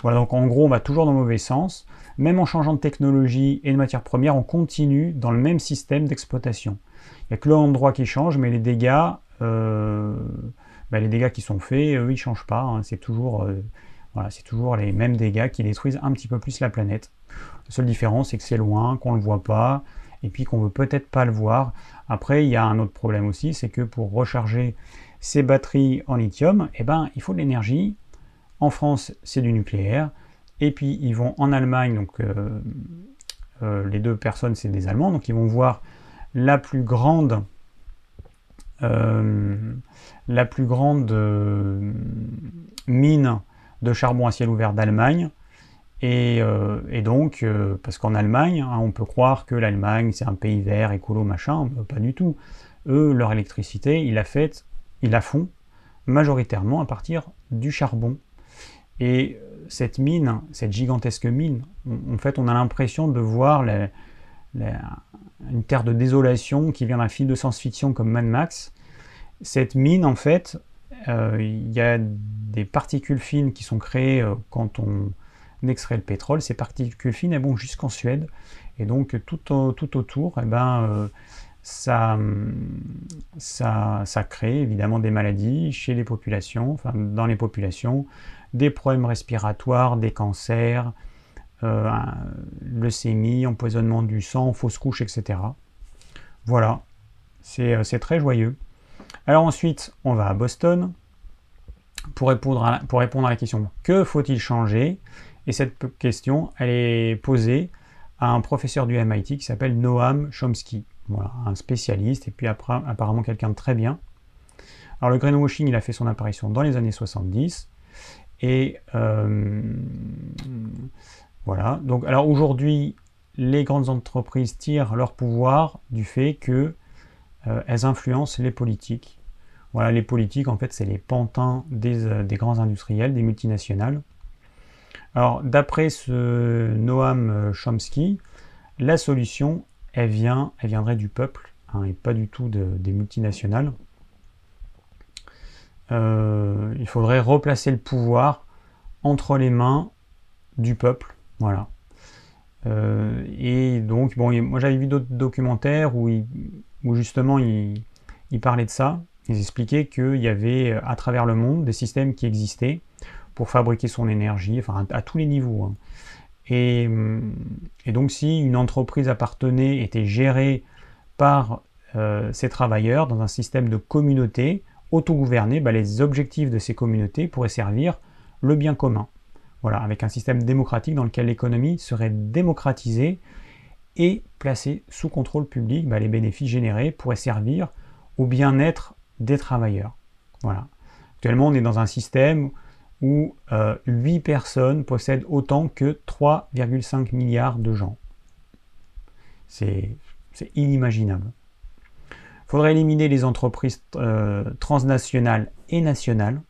Voilà, donc en gros, on va toujours dans le mauvais sens. Même en changeant de technologie et de matière première, on continue dans le même système d'exploitation. Il n'y a que l'endroit qui change, mais les dégâts, euh, bah, les dégâts qui sont faits, eux, ils ne changent pas. Hein. c'est toujours, euh, voilà, toujours les mêmes dégâts qui détruisent un petit peu plus la planète. La seule différence, c'est que c'est loin, qu'on ne le voit pas, et puis qu'on ne veut peut-être pas le voir. Après, il y a un autre problème aussi, c'est que pour recharger ces batteries en lithium, eh ben, il faut de l'énergie. En France, c'est du nucléaire. Et puis, ils vont en Allemagne, donc euh, les deux personnes, c'est des Allemands, donc ils vont voir la plus grande euh, la plus grande euh, mine de charbon à ciel ouvert d'Allemagne. Et, euh, donc, parce qu'en Allemagne, hein, on peut croire que l'Allemagne, c'est un pays vert, écolo, machin, pas du tout. Eux, leur électricité, ils la, fait, ils la font majoritairement à partir du charbon. Et cette mine, cette gigantesque mine, en fait, on a l'impression de voir la, une terre de désolation qui vient d'un film de science-fiction comme Mad Max. Cette mine, en fait, euh, il y a des particules fines qui sont créées euh, quand on extrait le pétrole. Ces particules fines, vont jusqu'en Suède. Et donc, tout, tout autour, eh ben, euh, ça, ça, ça, crée évidemment des maladies chez les populations, enfin, dans les populations, des problèmes respiratoires, des cancers, euh, leucémie, empoisonnement du sang, fausse couche, etc. Voilà, euh, c'est très joyeux. Alors ensuite, on va à Boston pour répondre à la, question que faut-il changer? Et cette question, elle est posée à un professeur du MIT qui s'appelle Noam Chomsky, voilà, un spécialiste et puis après, apparemment quelqu'un de très bien. Alors le greenwashing, il a fait son apparition dans les années 70 et euh, voilà. Donc, alors aujourd'hui, les grandes entreprises tirent leur pouvoir du fait qu'elles euh, influencent les politiques. Voilà, les politiques, en fait, c'est les pantins des, euh, grands industriels, des multinationales. Alors, d'après ce Noam euh, Chomsky, la solution, elle, viendrait du peuple, hein, et pas du tout des multinationales. il faudrait replacer le pouvoir entre les mains du peuple voilà. Euh, et donc, bon, moi j'avais vu d'autres documentaires où, justement ils il parlaient de ça. Ils expliquaient qu'il y avait à travers le monde des systèmes qui existaient pour fabriquer son énergie, enfin à, tous les niveaux. Hein. Et, et, donc si une entreprise appartenait, était gérée par euh, ses travailleurs dans un système de communauté autogouverné, bah, les objectifs de ces communautés pourraient servir le bien commun. Voilà, avec un système démocratique dans lequel l'économie serait démocratisée et placée sous contrôle public, bah, les bénéfices générés pourraient servir au bien-être des travailleurs. Voilà. Actuellement, on est dans un système où 8 euh, personnes possèdent autant que 3,5 milliards de gens. C'est inimaginable. Il faudrait éliminer les entreprises euh, transnationales et nationales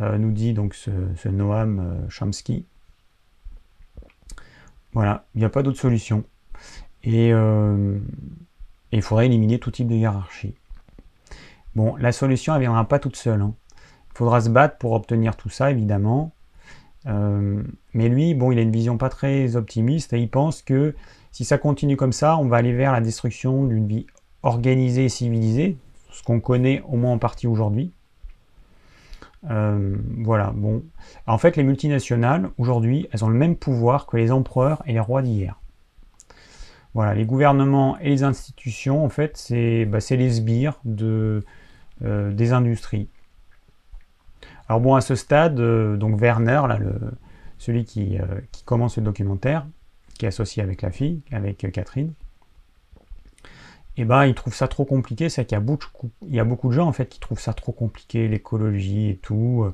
euh, nous dit donc ce, Noam euh, Chomsky. Voilà, il n'y a pas d'autre solution. Et il faudrait éliminer tout type de hiérarchie. Bon, la solution, ne viendra pas toute seule. Hein. Il faudra se battre pour obtenir tout ça, évidemment. Euh, mais lui, bon, il a une vision pas très optimiste et il pense que si ça continue comme ça, on va aller vers la destruction d'une vie organisée et civilisée, ce qu'on connaît au moins en partie aujourd'hui. Euh, voilà, bon. En fait, les multinationales, aujourd'hui, elles ont le même pouvoir que les empereurs et les rois d'hier. Voilà, les gouvernements et les institutions, en fait, c'est bah, les sbires de, euh, des industries. Alors bon, à ce stade, euh, donc Werner, là, celui qui, qui, commence le documentaire, qui est associé avec la fille, avec Catherine, eh ben, il trouve ça trop compliqué. C'est qu'il y a, beaucoup, il y a beaucoup de gens en fait qui trouvent ça trop compliqué, l'écologie et tout.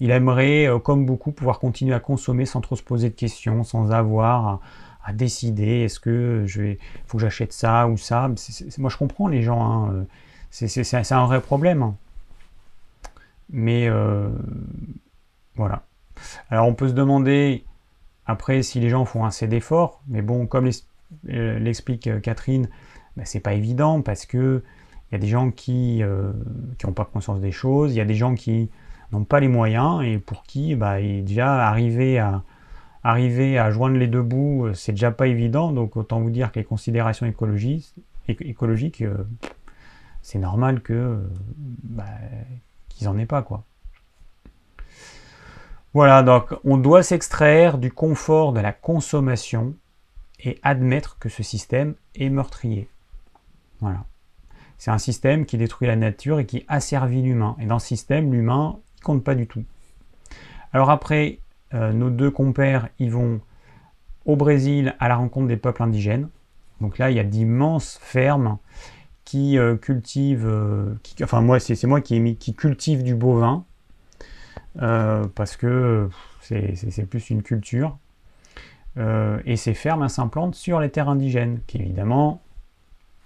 Il aimerait, comme beaucoup, pouvoir continuer à consommer sans trop se poser de questions, sans avoir à décider est-ce que je vais, faut que j'achète ça ou ça. moi, je comprends les gens. Hein. C'est un vrai problème. Hein. Mais euh, voilà. Alors, on peut se demander après si les gens font assez d'efforts. Mais bon, comme euh, l'explique euh, Catherine, ben, c'est pas évident parce que il y a des gens qui n'ont pas conscience des choses. Il y a des gens qui n'ont pas les moyens et pour qui, bah, déjà arriver à arriver à joindre les deux bouts, euh, c'est déjà pas évident. Donc autant vous dire que les considérations écologiques, écologiques euh, c'est normal que euh, bah, qu'ils en aient pas quoi. Voilà, donc on doit s'extraire du confort de la consommation et admettre que ce système est meurtrier. Voilà. C'est un système qui détruit la nature et qui asservit l'humain. Et dans ce système, l'humain, il compte pas du tout. Alors après, euh, nos deux compères, ils vont au Brésil à la rencontre des peuples indigènes. Donc là, il y a d'immenses fermes qui euh, cultivent, euh, enfin moi, c'est moi qui, qui cultive du bovin, parce que c'est plus une culture. et ces fermes s'implantent sur les terres indigènes, qui évidemment,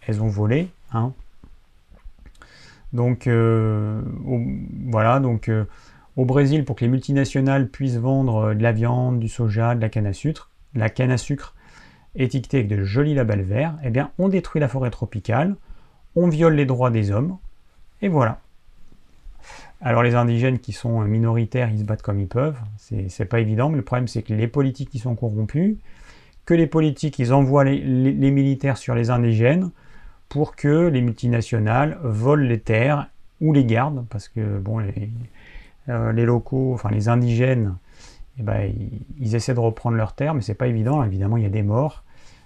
elles ont volé. Hein. Donc voilà, donc au Brésil, pour que les multinationales puissent vendre euh, de la viande, du soja, de la canne à sucre, la canne à sucre étiquetée avec de jolis labels verts, eh bien, on détruit la forêt tropicale, on viole les droits des hommes, et voilà. Alors les indigènes qui sont minoritaires, ils se battent comme ils peuvent, c'est pas évident, mais le problème c'est que les politiques qui sont corrompus, que les politiques ils envoient les, militaires sur les indigènes pour que les multinationales volent les terres ou les gardent, parce que bon, les, euh, locaux, enfin les indigènes, eh ben, ils, essaient de reprendre leurs terres, mais c'est pas évident. Évidemment, il y a des morts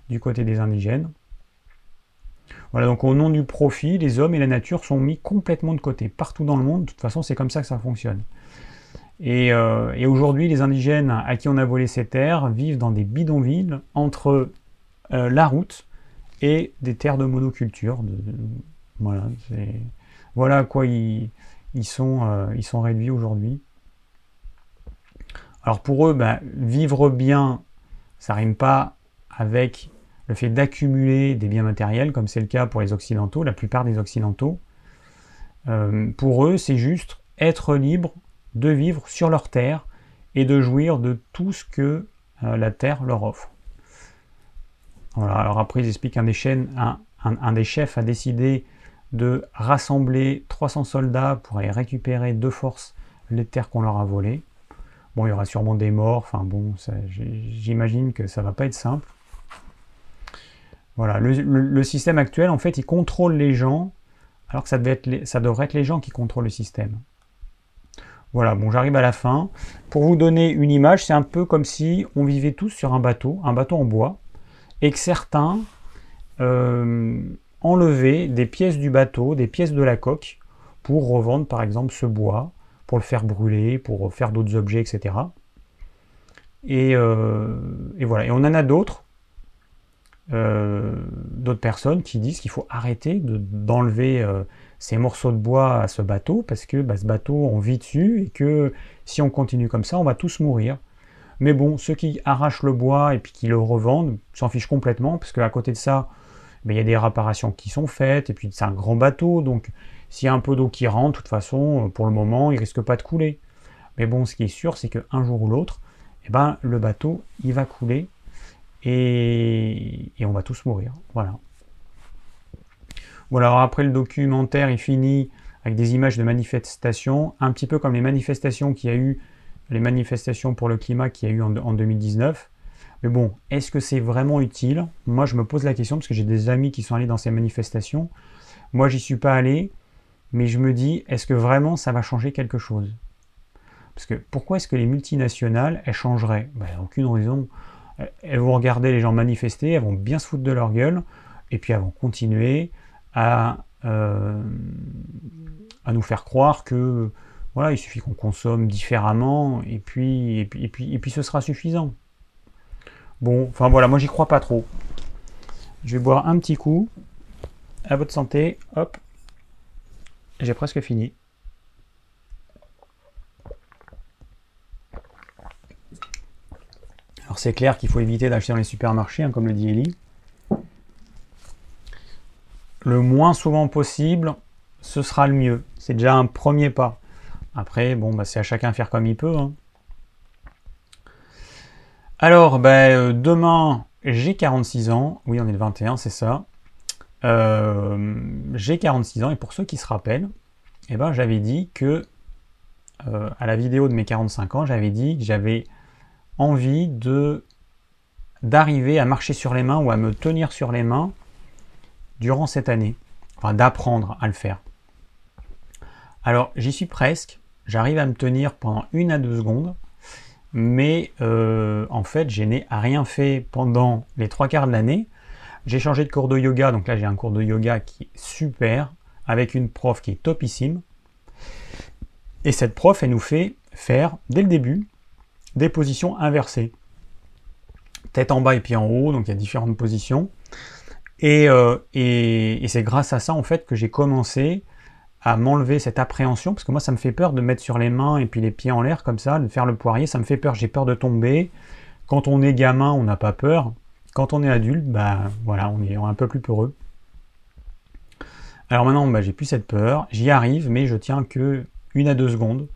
du côté des indigènes. Voilà, donc au nom du profit, les hommes et la nature sont mis complètement de côté, partout dans le monde. De toute façon, c'est comme ça que ça fonctionne. Et, euh, aujourd'hui, les indigènes à qui on a volé ces terres vivent dans des bidonvilles entre euh, la route et des terres de monoculture. voilà, voilà à quoi ils, ils sont, euh, ils sont réduits aujourd'hui. Alors pour eux, ben, vivre bien, ça rime pas avec le fait d'accumuler des biens matériels, comme c'est le cas pour les Occidentaux, la plupart des Occidentaux. Euh, pour eux, c'est juste être libre de vivre sur leur terre et de jouir de tout ce que euh, la terre leur offre. Voilà, alors après, ils expliquent qu'un des, un des chefs a décidé de rassembler 300 soldats pour aller récupérer de force les terres qu'on leur a volées. Bon, il y aura sûrement des morts, enfin bon, j'imagine que ça va pas être simple. Voilà, le, système actuel, en fait, il contrôle les gens, alors que ça devrait être les gens qui contrôlent le système. Voilà, bon, j'arrive à la fin. Pour vous donner une image, c'est un peu comme si on vivait tous sur un bateau, un bateau en bois, et que certains euh, enlever des pièces du bateau, des pièces de la coque, pour revendre par exemple ce bois, pour le faire brûler, pour faire d'autres objets, etc. Euh, et, voilà. Et on en a d'autres, euh, d'autres personnes qui disent qu'il faut arrêter d'enlever ces morceaux de bois à ce bateau, parce que bah, ce bateau, on vit dessus, et que si on continue comme ça, on va tous mourir. Mais bon, ceux qui arrachent le bois et puis qui le revendent s'en fichent complètement, parce qu'à côté de ça, il y a des réparations qui sont faites, et puis c'est un grand bateau, donc s'il y a un peu d'eau qui rentre, de toute façon, pour le moment, il risque pas de couler. Mais bon, ce qui est sûr, c'est qu'un jour ou l'autre, eh ben, le bateau, il va couler. et, on va tous mourir. Voilà. Voilà, alors après le documentaire, il finit avec des images de manifestations, un petit peu comme les manifestations qu'il y a eu, les manifestations pour le climat qu'il y a eu en, en 2019. Mais bon, est-ce que c'est vraiment utile? Moi, je me pose la question parce que j'ai des amis qui sont allés dans ces manifestations. Moi, j'y suis pas allé, mais je me dis, est-ce que vraiment ça va changer quelque chose? Parce que pourquoi est-ce que les multinationales, elles changeraient? Ben, Aucune raison. Elles vont regarder les gens manifester, elles vont bien se foutre de leur gueule, et puis elles vont continuer à, euh, à nous faire croire que voilà, il suffit qu'on consomme différemment, et puis, et puis, et puis, ce sera suffisant. Bon, enfin voilà, moi j'y crois pas trop. Je vais boire un petit coup. À votre santé. Hop. J'ai presque fini. Alors c'est clair qu'il faut éviter d'acheter dans les supermarchés, hein, comme le dit Ellie. Le moins souvent possible, ce sera le mieux. C'est déjà un premier pas. Après, bon, bah, c'est à chacun faire comme il peut. Hein. Alors, ben, euh, demain, j'ai 46 ans. Oui, on est le 21, c'est ça. Euh, j'ai 46 ans et pour ceux qui se rappellent, eh ben, j'avais dit que euh, à la vidéo de mes 45 ans, j'avais dit que j'avais envie de d'arriver à marcher sur les mains ou à me tenir sur les mains durant cette année, enfin d'apprendre à le faire. Alors j'y suis presque, j'arrive à me tenir pendant une à deux secondes, mais euh, en fait, je n'ai rien fait pendant les trois quarts de l'année. J'ai changé de cours de yoga, donc là j'ai un cours de yoga qui est super, avec une prof qui est topissime. Et cette prof, elle nous fait faire, dès le début, des positions inversées. Tête en bas et pied en haut, donc il y a différentes positions. Euh, et c'est grâce à ça, en fait, que j'ai commencé à m'enlever cette appréhension, parce que moi ça me fait peur de mettre sur les mains et puis les pieds en l'air comme ça, de faire le poirier, ça me fait peur, j'ai peur de tomber. Quand on est gamin, on n'a pas peur. Quand on est adulte, bah voilà, on est un peu plus peureux. Alors maintenant, bah, j'ai plus cette peur, j'y arrive, mais je tiens que une à deux secondes,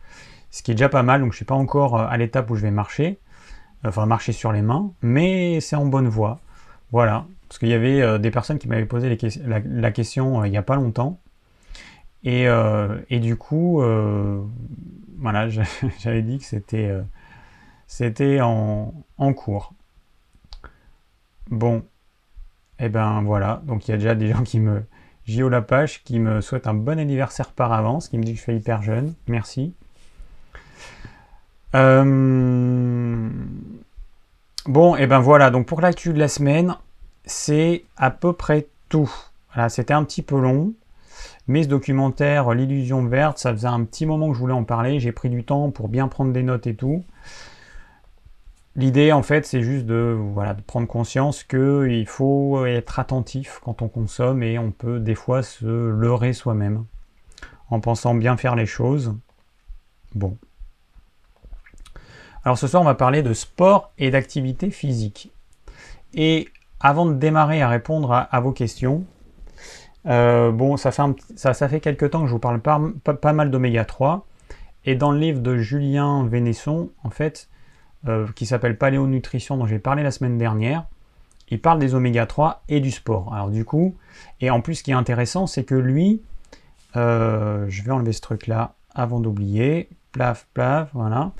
ce qui est déjà pas mal, donc je suis pas encore à l'étape où je vais marcher, enfin marcher sur les mains, mais c'est en bonne voie. Voilà, parce qu'il y avait euh, des personnes qui m'avaient posé la, question euh, il n'y a pas longtemps, euh, et, du coup, euh, voilà, j'avais dit que c'était euh, c'était en, cours. Bon, et eh ben voilà, donc il y a déjà des gens qui me... Gio Lapage qui me souhaite un bon anniversaire par avance, qui me dit que je suis hyper jeune. Merci. Bon, et eh ben voilà, donc pour l'actu de la semaine, c'est à peu près tout. Voilà, c'était un petit peu long. Mais ce documentaire, L'illusion verte, ça faisait un petit moment que je voulais en parler. J'ai pris du temps pour bien prendre des notes et tout. L'idée, en fait, c'est juste de, voilà, prendre conscience qu'il faut être attentif quand on consomme et on peut des fois se leurrer soi-même en pensant bien faire les choses. Bon. Alors ce soir, on va parler de sport et d'activité physique. Et avant de démarrer à répondre à vos questions, euh, bon, ça fait, quelques temps que je vous parle pas, mal d'oméga 3. Et dans le livre de Julien Vénesson, en fait, euh, qui s'appelle Paléonutrition, dont j'ai parlé la semaine dernière, il parle des oméga 3 et du sport. Alors du coup, et en plus ce qui est intéressant, c'est que lui, euh, je vais enlever ce truc-là avant d'oublier, plaf, plaf, voilà,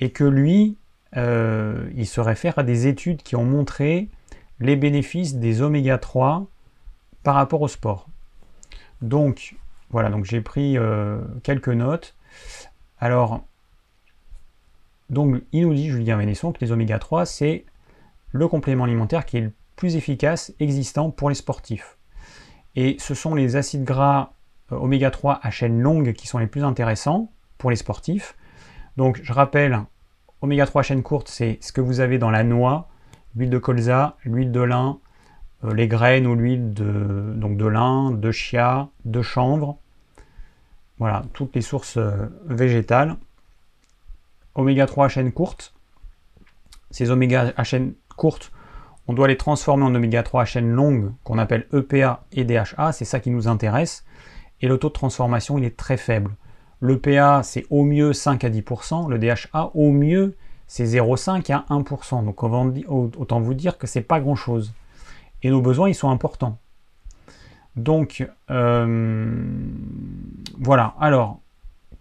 et que lui, il se réfère à des études qui ont montré les bénéfices des oméga 3 par rapport au sport. Donc, voilà, donc j'ai pris euh, quelques notes. Alors, donc, il nous dit, Julien Vénesson, que les oméga 3, c'est le complément alimentaire qui est le plus efficace existant pour les sportifs. Et ce sont les acides gras euh, oméga 3 à chaîne longue qui sont les plus intéressants pour les sportifs. Donc, je rappelle, oméga 3 à chaîne courte, c'est ce que vous avez dans la noix, l'huile de colza, l'huile de lin, les graines ou l'huile de lin, de chia, de chanvre. Voilà, toutes les sources euh, végétales. Oméga 3 à chaîne courte. Ces oméga à chaîne courte, on doit les transformer en oméga 3 à chaîne longue qu'on appelle EPA et DHA, c'est ça qui nous intéresse. Et le taux de transformation, il est très faible. L'EPA, c'est au mieux 5 à 10%, le DHA, au mieux c'est 0,5 à 1%. Donc autant vous dire que c'est pas grand-chose. Et nos besoins, ils sont importants. Donc, euh, voilà. Alors,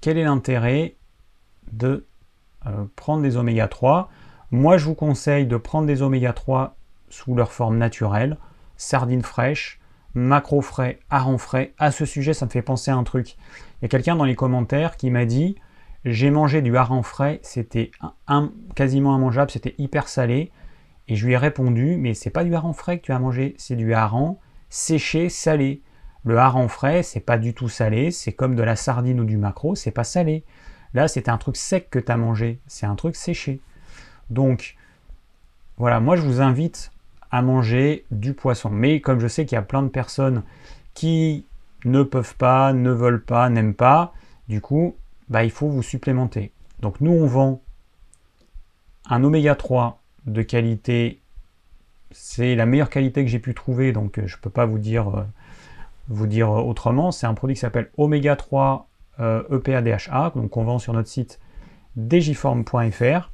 quel est l'intérêt de euh, prendre des oméga 3 Moi, je vous conseille de prendre des oméga 3 sous leur forme naturelle, sardines fraîches, macro frais, hareng frais. À ce sujet, ça me fait penser à un truc. Il y a quelqu'un dans les commentaires qui m'a dit j'ai mangé du hareng frais, c'était quasiment immangeable, c'était hyper salé. Et je lui ai répondu mais c'est pas du hareng frais que tu as mangé, c'est du hareng séché salé. Le hareng frais, c'est pas du tout salé, c'est comme de la sardine ou du macro, c'est pas salé. Là, c'était un truc sec que tu as mangé, c'est un truc séché. Donc, voilà, moi je vous invite à manger du poisson. Mais comme je sais qu'il y a plein de personnes qui ne peuvent pas, ne veulent pas, n'aiment pas, du coup, bah, il faut vous supplémenter. Donc nous, on vend un oméga 3 de qualité. C'est la meilleure qualité que j'ai pu trouver, donc euh, je ne peux pas vous dire, euh, dire autrement. C'est un produit qui s'appelle Oméga 3 euh, EPA-DHA, donc on vend sur notre site digiform.fr.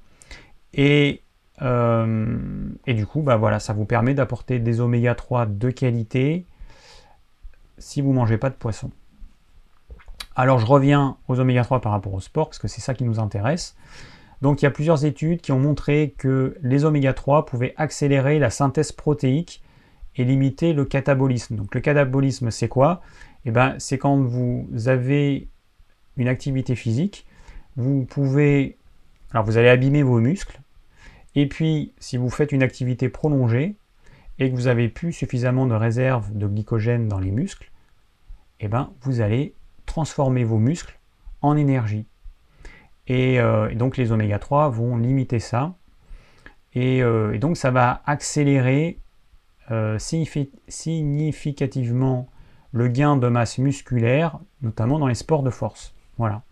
Et euh, et du coup, bah voilà, ça vous permet d'apporter des oméga 3 de qualité si vous ne mangez pas de poisson. Alors je reviens aux oméga 3 par rapport au sport, parce que c'est ça qui nous intéresse. Donc il y a plusieurs études qui ont montré que les oméga 3 pouvaient accélérer la synthèse protéique et limiter le catabolisme. Donc le catabolisme c'est quoi? Eh ben c'est quand vous avez une activité physique, vous pouvez vous allez abîmer vos muscles, et puis, si vous faites une activité prolongée et que vous avez plus suffisamment de réserve de glycogène dans les muscles, eh ben, vous allez transformer vos muscles en énergie. Et, euh, donc les oméga 3 vont limiter ça. Et, euh, donc ça va accélérer euh, significativement le gain de masse musculaire, notamment dans les sports de force. Voilà.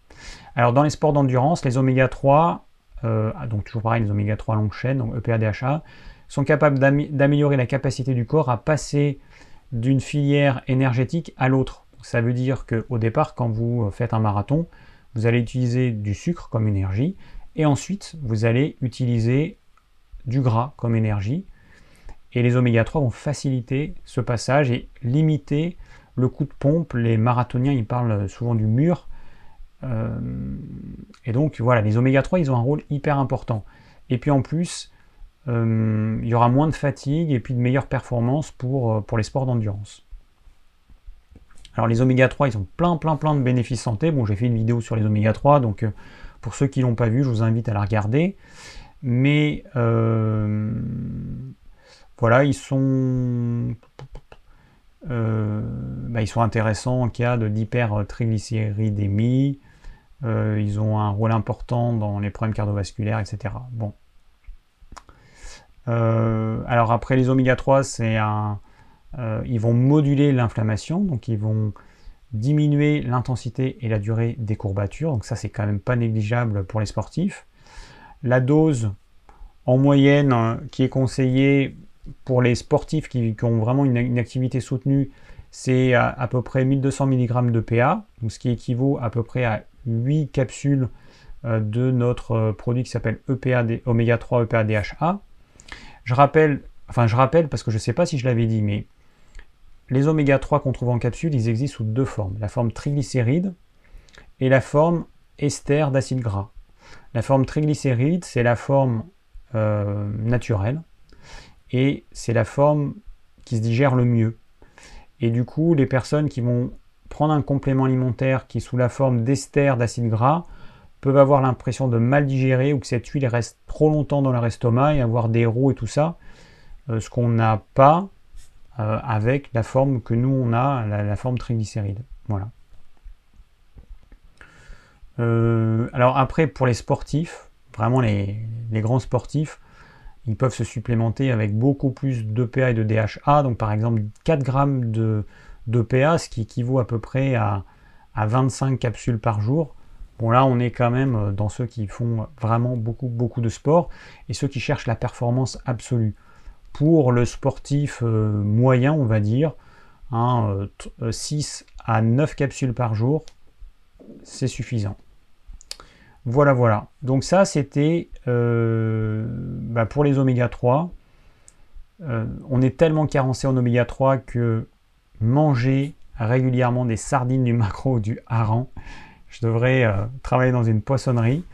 Alors dans les sports d'endurance, les oméga 3 euh, ah, donc toujours pareil, les oméga 3 longue chaîne, donc EPA, DHA, sont capables d'améliorer la capacité du corps à passer d'une filière énergétique à l'autre. Ça veut dire qu'au départ, quand vous faites un marathon, vous allez utiliser du sucre comme énergie, et ensuite vous allez utiliser du gras comme énergie. Et les oméga 3 vont faciliter ce passage et limiter le coup de pompe. Les marathoniens, ils parlent souvent du mur euh, et donc voilà, les oméga 3, ils ont un rôle hyper important. Et puis en plus, euh, il y aura moins de fatigue et puis de meilleures performances pour, euh, pour les sports d'endurance. Alors les oméga 3, ils ont plein plein plein de bénéfices santé. Bon, j'ai fait une vidéo sur les oméga 3, donc pour ceux qui ne l'ont pas vu, je vous invite à la regarder. Mais voilà, ils sont, bah, ils sont intéressants en cas d'hypertriglycéridémie, euh, ils ont un rôle important dans les problèmes cardiovasculaires, etc. Bon. Euh, alors après les oméga 3, c'est un, euh, ils vont moduler l'inflammation, donc ils vont diminuer l'intensité et la durée des courbatures, donc ça c'est quand même pas négligeable pour les sportifs. La dose en moyenne qui est conseillée pour les sportifs qui, ont vraiment une, activité soutenue, c'est à, peu près 1200 mg de PA, donc ce qui équivaut à peu près à 8 capsules euh, de notre euh, produit qui s'appelle EPA Oméga 3 EPA DHA. Je rappelle, enfin je rappelle parce que je ne sais pas si je l'avais dit, mais les oméga 3 qu'on trouve en capsule, ils existent sous deux formes. La forme triglycéride et la forme ester d'acide gras. La forme triglycéride, c'est la forme euh, naturelle et c'est la forme qui se digère le mieux. Et du coup, les personnes qui vont prendre un complément alimentaire qui est sous la forme d'ester d'acide gras peuvent avoir l'impression de mal digérer ou que cette huile reste trop longtemps dans leur estomac et avoir des roux et tout ça, euh, ce qu'on n'a pas euh, avec la forme que nous on a, la, forme triglycéride. Voilà. Euh, alors après pour les sportifs, vraiment les, grands sportifs, ils peuvent se supplémenter avec beaucoup plus d'EPA et de DHA, donc par exemple 4 grammes de, d'EPA, ce qui équivaut à peu près à, 25 capsules par jour. Bon là on est quand même dans ceux qui font vraiment beaucoup beaucoup de sport et ceux qui cherchent la performance absolue. Pour le sportif euh, moyen on va dire, 6 hein, euh, à 9 capsules par jour, c'est suffisant. Voilà, voilà. Donc ça, c'était euh, bah, pour les oméga 3. Euh, on est tellement carencé en oméga 3 que manger régulièrement des sardines, du macro ou du hareng, je devrais euh, travailler dans une poissonnerie.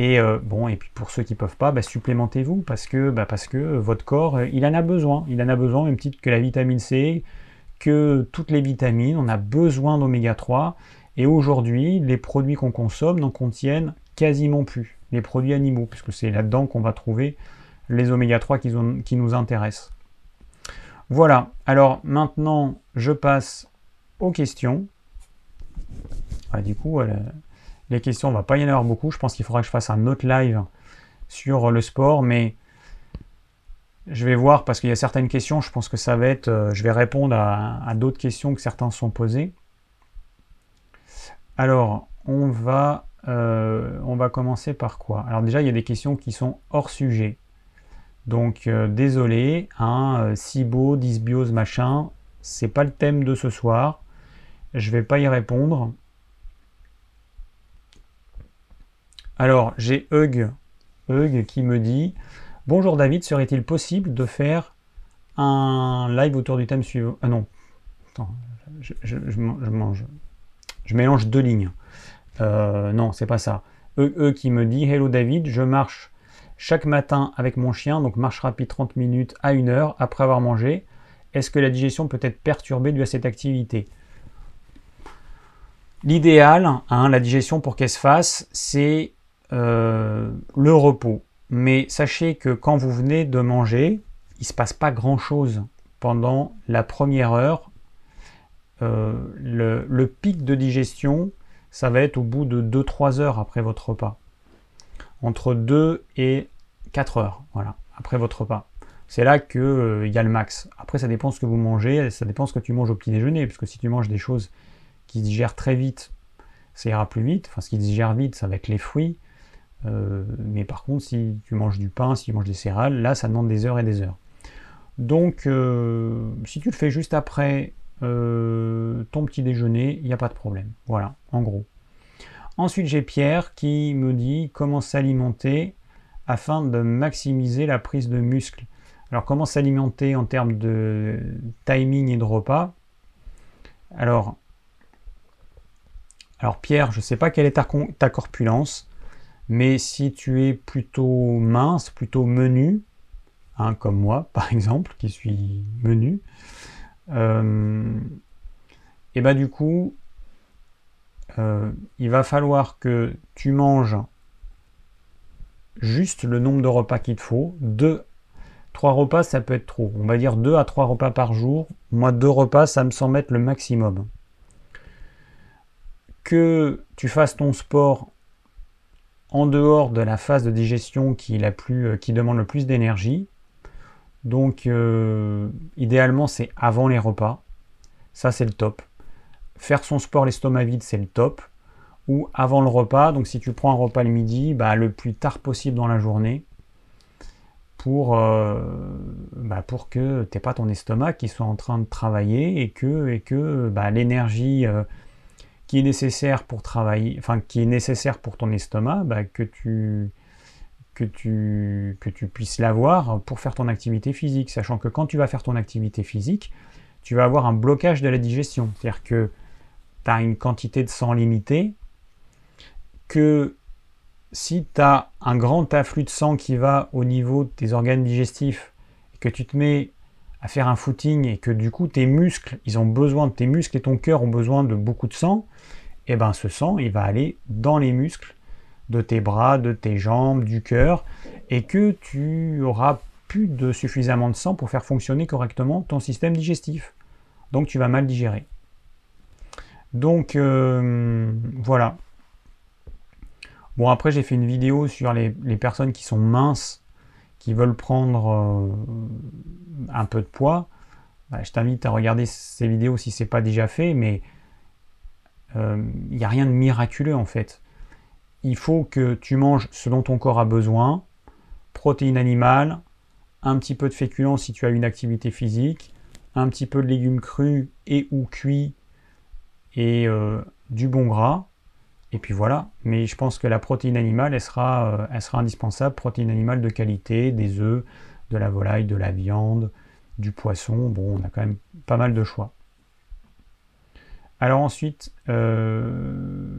Et bon, et puis pour ceux qui ne peuvent pas, bah, supplémentez-vous parce que, bah, parce que votre corps, il en a besoin. Il en a besoin, même titre que la vitamine C, que toutes les vitamines. On a besoin d'oméga 3. Et aujourd'hui, les produits qu'on consomme n'en contiennent quasiment plus. Les produits animaux, puisque c'est là-dedans qu'on va trouver les oméga 3 qui, qui, nous intéressent. Voilà, alors maintenant je passe aux questions. Ah, du coup, les questions, on va pas y en avoir beaucoup. Je pense qu'il faudra que je fasse un autre live sur le sport, mais je vais voir parce qu'il y a certaines questions, je pense que ça va être, euh, je vais répondre à d'autres questions que certains sont posées. Alors, on va, euh, commencer par quoi? Alors déjà, il y a des questions qui sont hors sujet. Donc, euh, désolé, hein, SIBO, dysbiose, machin, c'est pas le thème de ce soir. Je vais pas y répondre. Alors, j'ai Hug, qui me dit Bonjour David, serait-il possible de faire un live autour du thème suivant? Ah non, je mélange deux lignes. Euh, non, c'est pas ça. Eux qui me dit Hello David, je marche chaque matin avec mon chien, donc marche rapide 30 minutes à 1 heure après avoir mangé. Est-ce que la digestion peut être perturbée due à cette activité? L'idéal, hein, la digestion pour qu'elle se fasse, c'est euh, le repos. Mais sachez que quand vous venez de manger, il ne se passe pas grand-chose pendant la première heure euh, le, pic de digestion, ça va être au bout de 2-3 heures après votre repas. Entre 2 et 4 heures, voilà, après votre repas. C'est là qu'il euh, y a le max. Après, ça dépend ce que vous mangez, ça dépend ce que tu manges au petit déjeuner, puisque si tu manges des choses qui digèrent très vite, ça ira plus vite. Enfin, ce qui digère vite, ça va les fruits. Euh, mais par contre, si tu manges du pain, si tu manges des céréales, là, ça demande des heures et des heures. Donc, si tu le fais juste après euh, ton petit déjeuner, il n'y a pas de problème. Voilà, en gros. Ensuite, j'ai Pierre qui me dit comment s'alimenter afin de maximiser la prise de muscle. Alors, comment s'alimenter en termes de timing et de repas? Alors, Pierre, je ne sais pas quelle est ta, corpulence, mais si tu es plutôt mince, plutôt menu, hein, comme moi par exemple, qui suis menu, euh, et bah du coup, euh, il va falloir que tu manges juste le nombre de repas qu'il te faut. Deux, trois repas, ça peut être trop. On va dire deux à trois repas par jour. Moi, deux repas, ça me semble être le maximum. Que tu fasses ton sport en dehors de la phase de digestion qui, euh, demande le plus d'énergie, donc, euh, idéalement, c'est avant les repas. Ça, c'est le top. Faire son sport l'estomac vide, c'est le top. Ou avant le repas. Donc, si tu prends un repas le midi, bah, le plus tard possible dans la journée. Pour, euh, bah, pour que tu n'aies pas ton estomac qui soit en train de travailler et que, et que bah, l'énergie qui est nécessaire pour travailler, enfin qui est nécessaire pour ton estomac, que tu que tu, que tu puisses l'avoir pour faire ton activité physique, sachant que quand tu vas faire ton activité physique, tu vas avoir un blocage de la digestion. C'est-à-dire que tu as une quantité de sang limitée, que si tu as un grand afflux de sang qui va au niveau de tes organes digestifs, et que tu te mets à faire un footing et que du coup tes muscles, ils ont besoin de tes muscles et ton cœur ont besoin de beaucoup de sang, et eh ben ce sang, il va aller dans les muscles de tes bras, de tes jambes, du cœur, et que tu auras plus de suffisamment de sang pour faire fonctionner correctement ton système digestif. Donc tu vas mal digérer. Donc euh, voilà. Bon après j'ai fait une vidéo sur les, personnes qui sont minces, qui veulent prendre euh, un peu de poids. Bah, je t'invite à regarder ces vidéos si ce n'est pas déjà fait, mais euh, il n'y a rien de miraculeux en fait il faut que tu manges ce dont ton corps a besoin, protéines animales, un petit peu de féculents si tu as une activité physique, un petit peu de légumes crus et ou cuits et euh, du bon gras. Et puis voilà, mais je pense que la protéine animale, elle sera, euh, elle sera indispensable, protéine animale de qualité, des œufs, de la volaille, de la viande, du poisson, bon, on a quand même pas mal de choix. Alors ensuite, euh,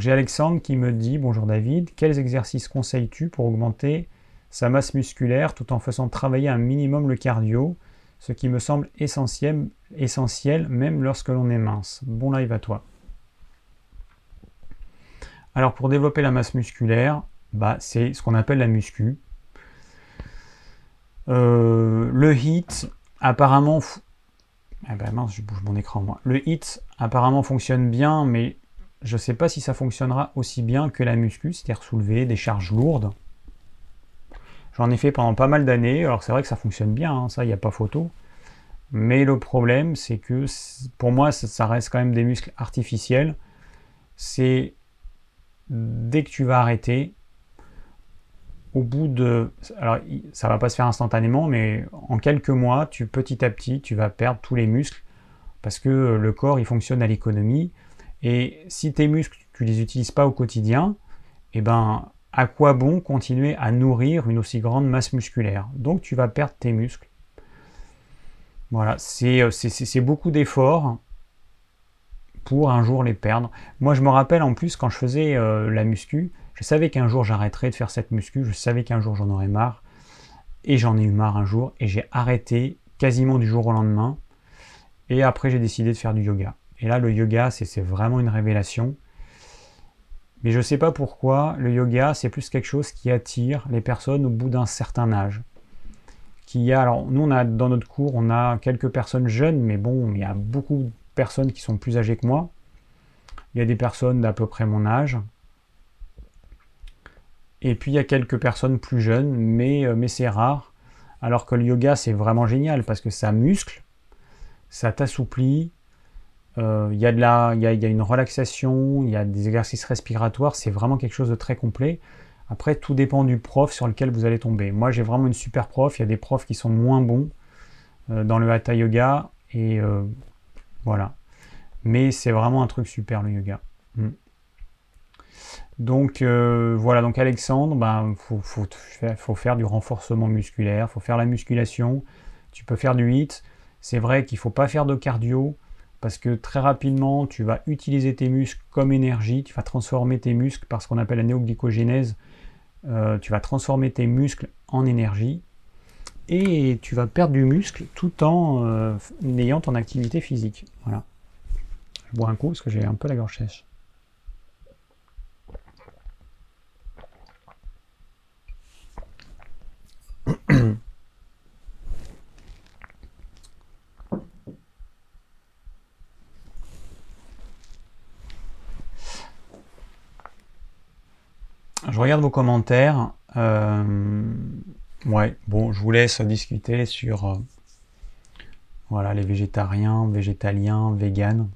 j'ai Alexandre qui me dit Bonjour David, quels exercices conseilles-tu pour augmenter sa masse musculaire tout en faisant travailler un minimum le cardio, ce qui me semble essentiel, essentiel même lorsque l'on est mince? Bon live à toi. Alors pour développer la masse musculaire, bah, c'est ce qu'on appelle la muscu. Euh, le HIT, apparemment, ah bah mince, je bouge mon écran moi. Le HIT apparemment fonctionne bien, mais je ne sais pas si ça fonctionnera aussi bien que la muscu, c'est-à-dire soulever des charges lourdes. J'en ai fait pendant pas mal d'années, alors c'est vrai que ça fonctionne bien, hein, ça, il n'y a pas photo. Mais le problème, c'est que pour moi, ça reste quand même des muscles artificiels. C'est dès que tu vas arrêter, au bout de... Alors, ça va pas se faire instantanément, mais en quelques mois, tu, petit à petit, tu vas perdre tous les muscles parce que le corps, il fonctionne à l'économie. Et si tes muscles, tu les utilises pas au quotidien, eh ben, à quoi bon continuer à nourrir une aussi grande masse musculaire? Donc, tu vas perdre tes muscles. Voilà, c'est beaucoup d'efforts pour un jour les perdre. Moi, je me rappelle en plus quand je faisais euh, la muscu, je savais qu'un jour j'arrêterais de faire cette muscu, je savais qu'un jour j'en aurais marre. Et j'en ai eu marre un jour et j'ai arrêté quasiment du jour au lendemain. Et après j'ai décidé de faire du yoga. Et là le yoga c'est vraiment une révélation. Mais je ne sais pas pourquoi, le yoga c'est plus quelque chose qui attire les personnes au bout d'un certain âge. Qui a, alors nous on a dans notre cours on a quelques personnes jeunes, mais bon il y a beaucoup personnes qui sont plus âgées que moi. Il y a des personnes d'à peu près mon âge. Et puis il y a quelques personnes plus jeunes, mais, euh, mais c'est rare. Alors que le yoga, c'est vraiment génial parce que ça muscle, ça t'assouplit, euh, il y, y a, y a une relaxation, il y a des exercices respiratoires, c'est vraiment quelque chose de très complet. Après, tout dépend du prof sur lequel vous allez tomber. Moi, j'ai vraiment une super prof. Il y a des profs qui sont moins bons euh, dans le hatha yoga. Et voilà. Mais c'est vraiment un truc super, le yoga. Mm. Donc euh, voilà, donc Alexandre, il ben, faut, faire du renforcement musculaire, il faut faire la musculation, tu peux faire du HIIT. C'est vrai qu'il ne faut pas faire de cardio parce que très rapidement, tu vas utiliser tes muscles comme énergie, tu vas transformer tes muscles par ce qu'on appelle la néoglycogénèse, euh, tu vas transformer tes muscles en énergie et tu vas perdre du muscle tout en euh, ayant ton activité physique. Voilà. Je bois un coup parce que j'ai un peu la gorge sèche. Je regarde vos commentaires. Euh, ouais, bon, je vous laisse discuter sur euh, voilà, les végétariens, végétaliens, véganes,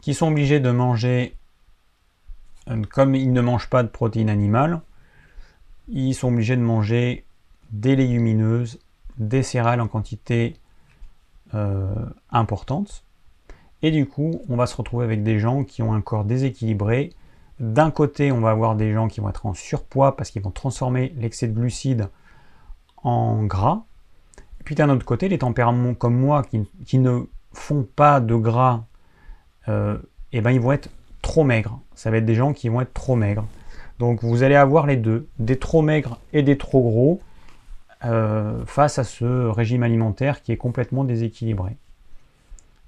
qui sont obligés de manger, euh, comme ils ne mangent pas de protéines animales, ils sont obligés de manger des légumineuses, des céréales en quantité euh, importante. Et du coup, on va se retrouver avec des gens qui ont un corps déséquilibré. D'un côté, on va avoir des gens qui vont être en surpoids parce qu'ils vont transformer l'excès de glucides en gras. Et puis d'un autre côté, les tempéraments comme moi qui, ne font pas de gras, euh, eh ben ils vont être trop maigres. Ça va être des gens qui vont être trop maigres. Donc vous allez avoir les deux, des trop maigres et des trop gros, euh, face à ce régime alimentaire qui est complètement déséquilibré.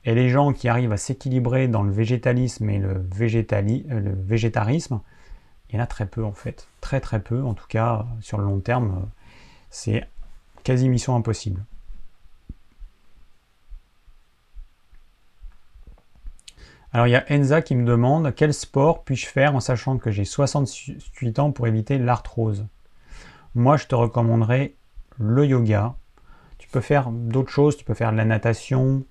Et les gens qui arrivent à s'équilibrer dans le végétalisme et le, euh, le végétarisme, il y en a très peu en fait. Très très peu, en tout cas sur le long terme, c'est quasi mission impossible. Alors il y a Enza qui me demande quel sport puis-je faire en sachant que j'ai 68 ans pour éviter l'arthrose? Moi je te recommanderais le yoga. Tu peux faire d'autres choses, tu peux faire de la natation,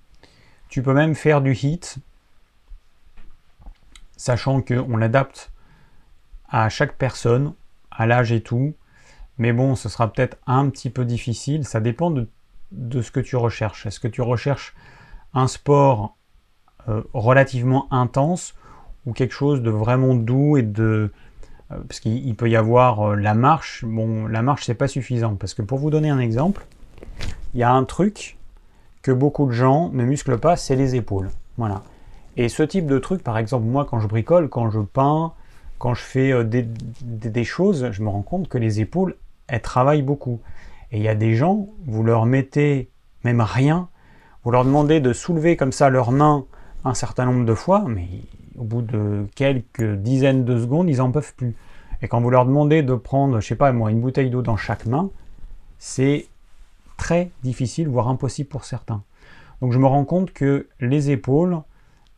tu peux même faire du HIT, sachant qu'on l'adapte à chaque personne, à l'âge et tout. Mais bon, ce sera peut-être un petit peu difficile, ça dépend de, ce que tu recherches. Est-ce que tu recherches un sport euh, relativement intense ou quelque chose de vraiment doux et de euh, parce qu'il peut y avoir euh, la marche. Bon, la marche c'est pas suffisant parce que pour vous donner un exemple, il y a un truc que beaucoup de gens ne musclent pas, c'est les épaules. Voilà. Et ce type de truc, par exemple, moi quand je bricole, quand je peins, quand je fais euh, des, des choses, je me rends compte que les épaules, elles travaillent beaucoup. Et il y a des gens, vous leur mettez même rien, vous leur demandez de soulever comme ça leurs mains un certain nombre de fois, mais au bout de quelques dizaines de secondes, ils n'en peuvent plus. Et quand vous leur demandez de prendre, je sais pas moi, une bouteille d'eau dans chaque main, c'est très difficile, voire impossible pour certains. Donc je me rends compte que les épaules,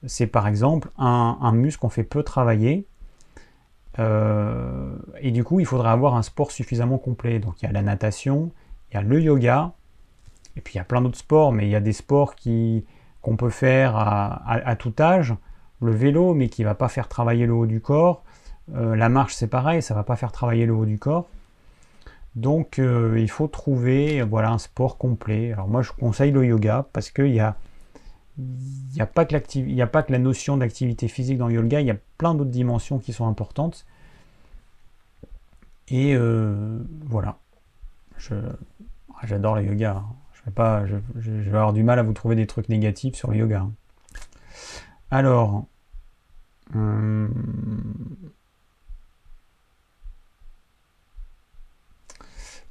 c'est par exemple un, muscle qu'on fait peu travailler. Euh, et du coup, il faudrait avoir un sport suffisamment complet. Donc il y a la natation, il y a le yoga, et puis il y a plein d'autres sports, mais il y a des sports qu'on peut faire à, tout âge le vélo, mais qui ne va pas faire travailler le haut du corps. Euh, la marche, c'est pareil, ça ne va pas faire travailler le haut du corps. Donc, euh, il faut trouver voilà, un sport complet. Alors, moi, je conseille le yoga parce qu'il n'y a, y a, pas que a pas la notion d'activité physique dans le yoga, il y a plein d'autres dimensions qui sont importantes. Et euh, voilà. J'adore le yoga. Hein. Je vais, pas, je, vais avoir du mal à vous trouver des trucs négatifs sur le yoga. Hein. Alors, euh,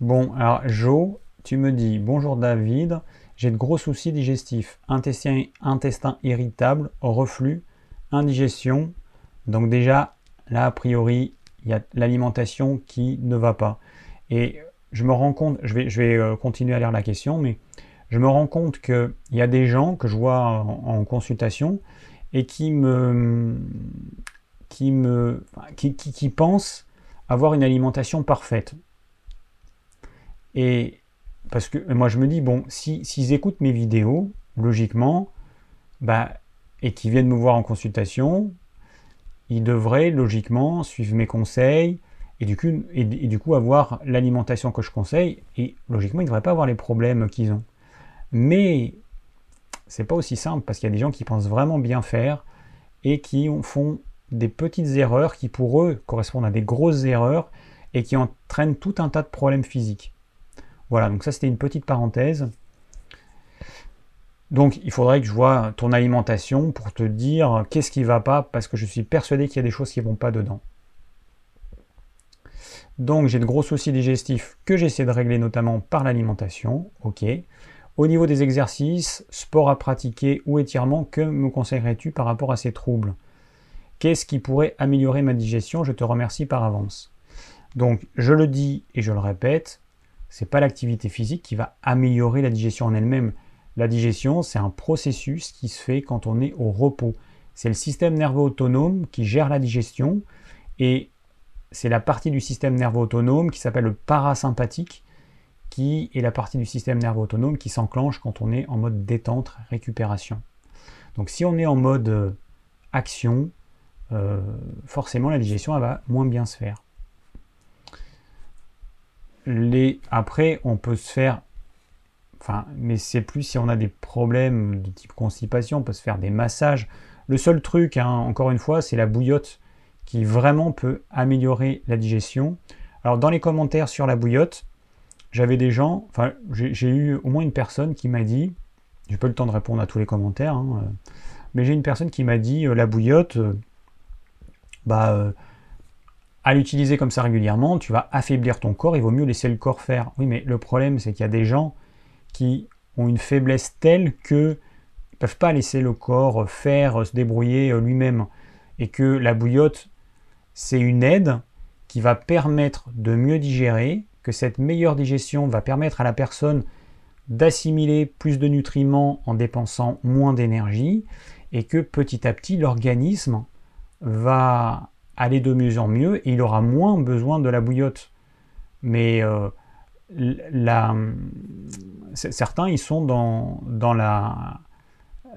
bon, alors Jo, tu me dis bonjour David, j'ai de gros soucis digestifs, intestin, irritable, reflux, indigestion. Donc déjà, là a priori, il y a l'alimentation qui ne va pas. Et je me rends compte, je vais, euh, continuer à lire la question, mais je me rends compte qu'il y a des gens que je vois en consultation et qui me, qui me, qui, pensent avoir une alimentation parfaite. Et parce que moi je me dis bon, si s'ils écoutent mes vidéos, logiquement, bah, et qu'ils viennent me voir en consultation, ils devraient logiquement suivre mes conseils et du coup, et, du coup avoir l'alimentation que je conseille et logiquement ils ne devraient pas avoir les problèmes qu'ils ont. Mais c'est pas aussi simple parce qu'il y a des gens qui pensent vraiment bien faire et qui font des petites erreurs qui pour eux correspondent à des grosses erreurs et qui entraînent tout un tas de problèmes physiques. Voilà, donc ça c'était une petite parenthèse. Donc il faudrait que je vois ton alimentation pour te dire qu'est-ce qui ne va pas parce que je suis persuadé qu'il y a des choses qui ne vont pas dedans. Donc j'ai de gros soucis digestifs que j'essaie de régler notamment par l'alimentation. Ok. Au niveau des exercices, sport à pratiquer ou étirement, que me conseillerais-tu par rapport à ces troubles? Qu'est-ce qui pourrait améliorer ma digestion? Je te remercie par avance. Donc, je le dis et je le répète, c'est pas l'activité physique qui va améliorer la digestion en elle-même. La digestion, c'est un processus qui se fait quand on est au repos. C'est le système nerveux autonome qui gère la digestion et c'est la partie du système nerveux autonome qui s'appelle le parasympathique qui est la partie du système nerveux autonome qui s'enclenche quand on est en mode détente, récupération. Donc si on est en mode euh, action, euh, forcément la digestion elle va moins bien se faire. Après, on peut se faire, enfin, mais c'est plus si on a des problèmes de type constipation, on peut se faire des massages. Le seul truc, hein, encore une fois, c'est la bouillotte qui vraiment peut améliorer la digestion. Alors dans les commentaires sur la bouillotte, j'avais des gens, enfin j'ai eu au moins une personne qui m'a dit, j'ai pas le temps de répondre à tous les commentaires, hein, euh, mais j'ai une personne qui m'a dit euh, la bouillotte, euh, bah l'utiliser comme ça régulièrement, tu vas affaiblir ton corps, il vaut mieux laisser le corps faire. Oui, mais le problème c'est qu'il y a des gens qui ont une faiblesse telle que ne peuvent pas laisser le corps faire, se débrouiller lui-même, et que la bouillotte c'est une aide qui va permettre de mieux digérer, que cette meilleure digestion va permettre à la personne d'assimiler plus de nutriments en dépensant moins d'énergie et que petit à petit l'organisme va aller de mieux en mieux et il aura moins besoin de la bouillotte. Mais euh, certains, ils sont dans, dans la,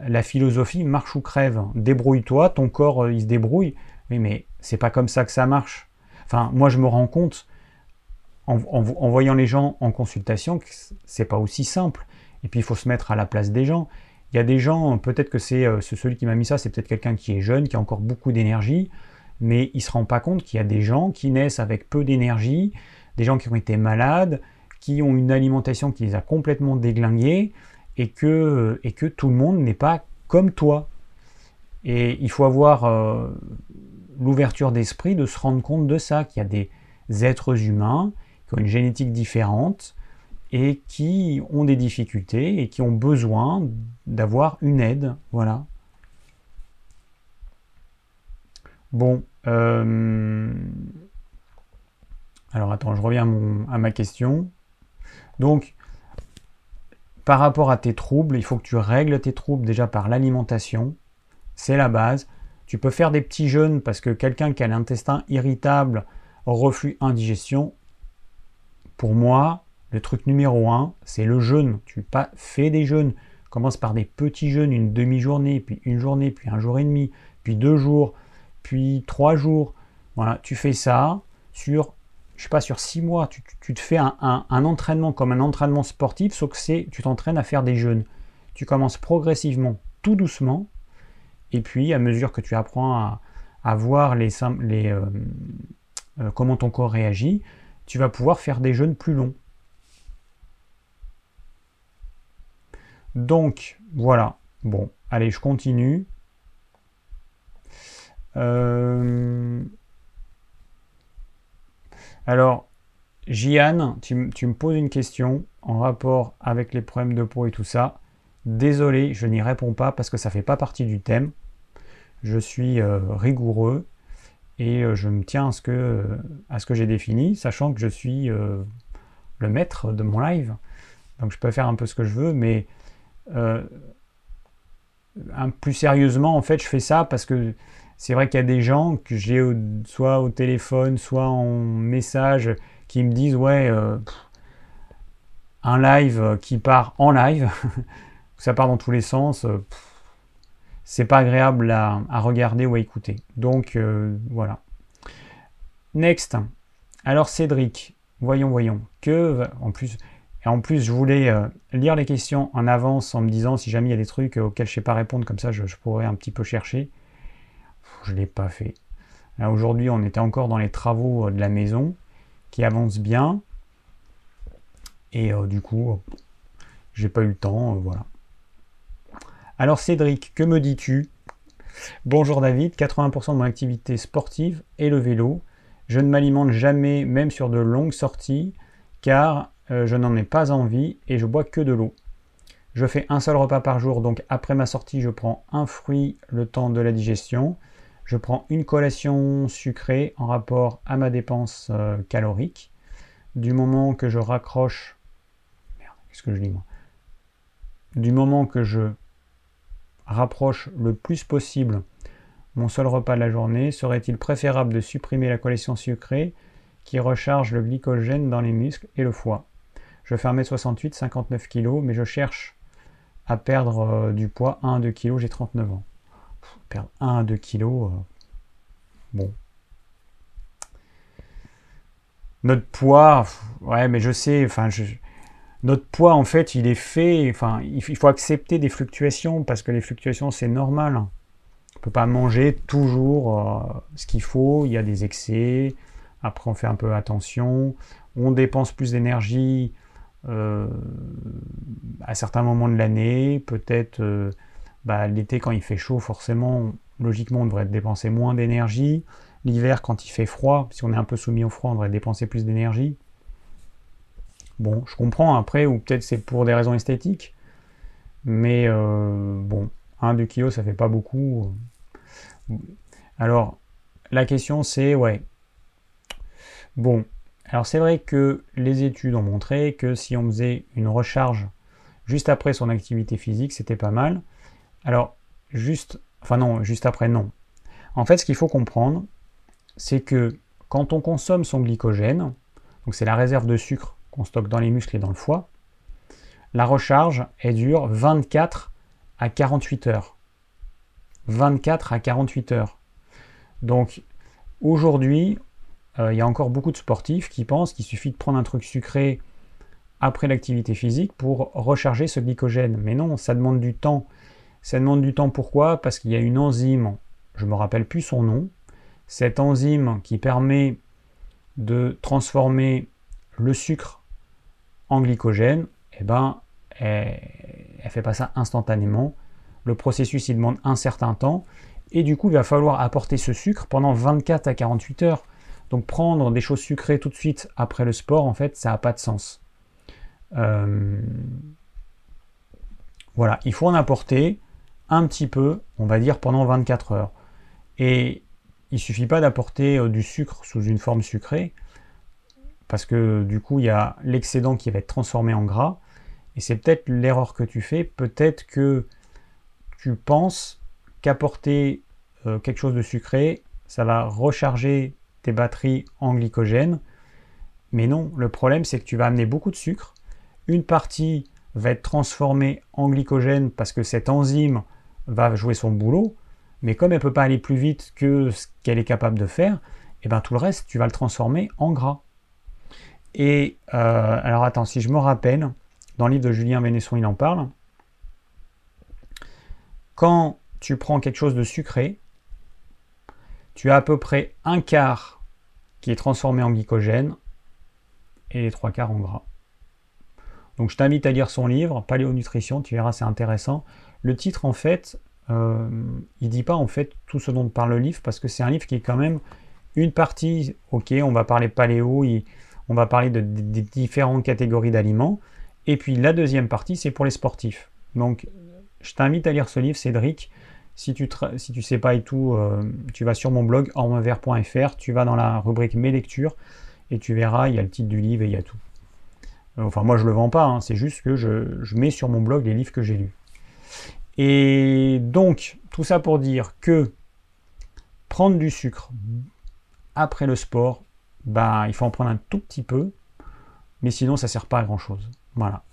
la philosophie marche ou crève. Débrouille-toi, ton corps euh, il se débrouille. Oui, mais c'est pas comme ça que ça marche. Enfin, moi je me rends compte en, voyant les gens en consultation, c'est pas aussi simple. Et puis il faut se mettre à la place des gens. Il y a des gens, peut-être que c'est celui qui m'a mis ça, c'est peut-être quelqu'un qui est jeune, qui a encore beaucoup d'énergie, mais il ne se rend pas compte qu'il y a des gens qui naissent avec peu d'énergie, des gens qui ont été malades, qui ont une alimentation qui les a complètement déglingués, et que, et que tout le monde n'est pas comme toi. Et il faut avoir euh, l'ouverture d'esprit de se rendre compte de ça, qu'il y a des êtres humains qui ont une génétique différente et qui ont des difficultés et qui ont besoin d'avoir une aide. Voilà. Bon. Euh, alors attends, je reviens à, ma question. Donc, par rapport à tes troubles, il faut que tu règles tes troubles déjà par l'alimentation. C'est la base. Tu peux faire des petits jeûnes parce que quelqu'un qui a l'intestin irritable, reflux, indigestion, pour moi, le truc numéro un, c'est le jeûne. Tu pas fais des jeûnes. Commence par des petits jeûnes, une demi-journée, puis une journée, puis un jour et demi, puis deux jours, puis trois jours. Voilà, tu fais ça sur je sais pas, sur six mois, tu, te fais un, entraînement comme un entraînement sportif, sauf que c'est, tu t'entraînes à faire des jeûnes. Tu commences progressivement, tout doucement, et puis à mesure que tu apprends à, voir les, les euh, euh, comment ton corps réagit, tu vas pouvoir faire des jeûnes plus longs. Donc voilà. Bon, allez, je continue. Euh, alors, Jian, tu, me poses une question en rapport avec les problèmes de peau et tout ça. Désolé, je n'y réponds pas parce que ça ne fait pas partie du thème. Je suis euh, rigoureux et euh, je me tiens à ce que, j'ai défini, sachant que je suis le maître de mon live. Donc je peux faire un peu ce que je veux, mais plus sérieusement, en fait, je fais ça parce que c'est vrai qu'il y a des gens que j'ai soit au téléphone, soit en message qui me disent ouais, euh, un live qui part en live, ça part dans tous les sens, euh, c'est pas agréable à, regarder ou à écouter. Donc euh, voilà. Next. Alors Cédric, voyons, voyons. Que en plus, et en plus, je voulais lire les questions en avance en me disant si jamais il y a des trucs auxquels je ne sais pas répondre, comme ça je pourrais un petit peu chercher je ne l'ai pas fait. Aujourd'hui, on était encore dans les travaux euh, de la maison qui avancent bien. Et euh, du coup, j'ai pas eu le temps, euh. Alors Cédric, que me dis-tu? Bonjour David, 80% de mon activité sportive est le vélo. Je ne m'alimente jamais, même sur de longues sorties, car je n'en ai pas envie et je bois que de l'eau. Je fais un seul repas par jour, donc après ma sortie, je prends un fruit le temps de la digestion. Je prends une collation sucrée en rapport à ma dépense euh, calorique. Du moment que je raccroche. Qu'est-ce que je dis Du moment que je rapproche le plus possible mon seul repas de la journée, serait-il préférable de supprimer la collation sucrée qui recharge le glycogène dans les muscles et le foie? Je fais 1m68, 59 kg, mais je cherche à perdre euh, du poids 1 à 2 kg, j'ai 39 ans perdre 1 à 2 kilos, euh, bon. Notre poids, ouais, mais je sais, enfin, notre poids, en fait, il est fait, enfin, il faut accepter des fluctuations, parce que les fluctuations, c'est normal. On ne peut pas manger toujours euh, ce qu'il faut, il y a des excès, après on fait un peu attention, on dépense plus d'énergie euh, à certains moments de l'année, peut-être bah, l'été quand il fait chaud, forcément, logiquement, on devrait dépenser moins d'énergie. L'hiver, quand il fait froid, si on est un peu soumis au froid, on devrait dépenser plus d'énergie. Bon, je comprends après, ou peut-être c'est pour des raisons esthétiques, mais euh, bon, 1-2 kg, ça fait pas beaucoup. Alors, la question c'est, ouais. Bon, alors c'est vrai que les études ont montré que si on faisait une recharge juste après son activité physique, c'était pas mal. Alors, juste, enfin non, juste après, non. En fait, ce qu'il faut comprendre, c'est que quand on consomme son glycogène, donc c'est la réserve de sucre qu'on stocke dans les muscles et dans le foie, la recharge, elle dure 24 à 48 heures. 24 à 48 heures. Donc, aujourd'hui, euh, il y a encore beaucoup de sportifs qui pensent qu'il suffit de prendre un truc sucré après l'activité physique pour recharger ce glycogène. Mais non, ça demande du temps. Ça demande du temps pourquoi? Parce qu'il y a une enzyme, je ne me rappelle plus son nom, cette enzyme qui permet de transformer le sucre en glycogène, eh ben, elle ne fait pas ça instantanément. Le processus, il demande un certain temps. Et du coup, il va falloir apporter ce sucre pendant 24 à 48 heures. Donc prendre des choses sucrées tout de suite après le sport, en fait, ça n'a pas de sens. Euh, voilà, il faut en apporter un petit peu, on va dire, pendant 24 heures. Et il suffit pas d'apporter euh, du sucre sous une forme sucrée, parce que du coup, il y a l'excédent qui va être transformé en gras. Et c'est peut-être l'erreur que tu fais. Peut-être que tu penses qu'apporter euh, quelque chose de sucré, ça va recharger tes batteries en glycogène. Mais non, le problème c'est que tu vas amener beaucoup de sucre. Une partie va être transformée en glycogène parce que cette enzyme va jouer son boulot. Mais comme elle ne peut pas aller plus vite que ce qu'elle est capable de faire, et eh ben tout le reste, tu vas le transformer en gras. Et euh, alors attends, si je me rappelle, dans le livre de Julien Vénesson, il en parle. Quand tu prends quelque chose de sucré, tu as à peu près un quart qui est transformé en glycogène et les trois quarts en gras. Donc je t'invite à lire son livre, Paléonutrition, tu verras c'est intéressant. Le titre en fait, euh, il dit pas en fait tout ce dont parle le livre parce que c'est un livre qui est quand même une partie, ok, on va parler paléo, on va parler de, différentes catégories d'aliments, et puis la deuxième partie c'est pour les sportifs. Donc je t'invite à lire ce livre, Cédric. Si tu ne si tu sais pas et tout, euh, tu vas sur mon blog ormevert.fr, tu vas dans la rubrique Mes lectures et tu verras, il y a le titre du livre et il y a tout. Enfin, moi je le vends pas, hein, c'est juste que je, mets sur mon blog les livres que j'ai lus. Et donc, tout ça pour dire que prendre du sucre après le sport, bah, il faut en prendre un tout petit peu, mais sinon ça ne sert pas à grand chose. Voilà.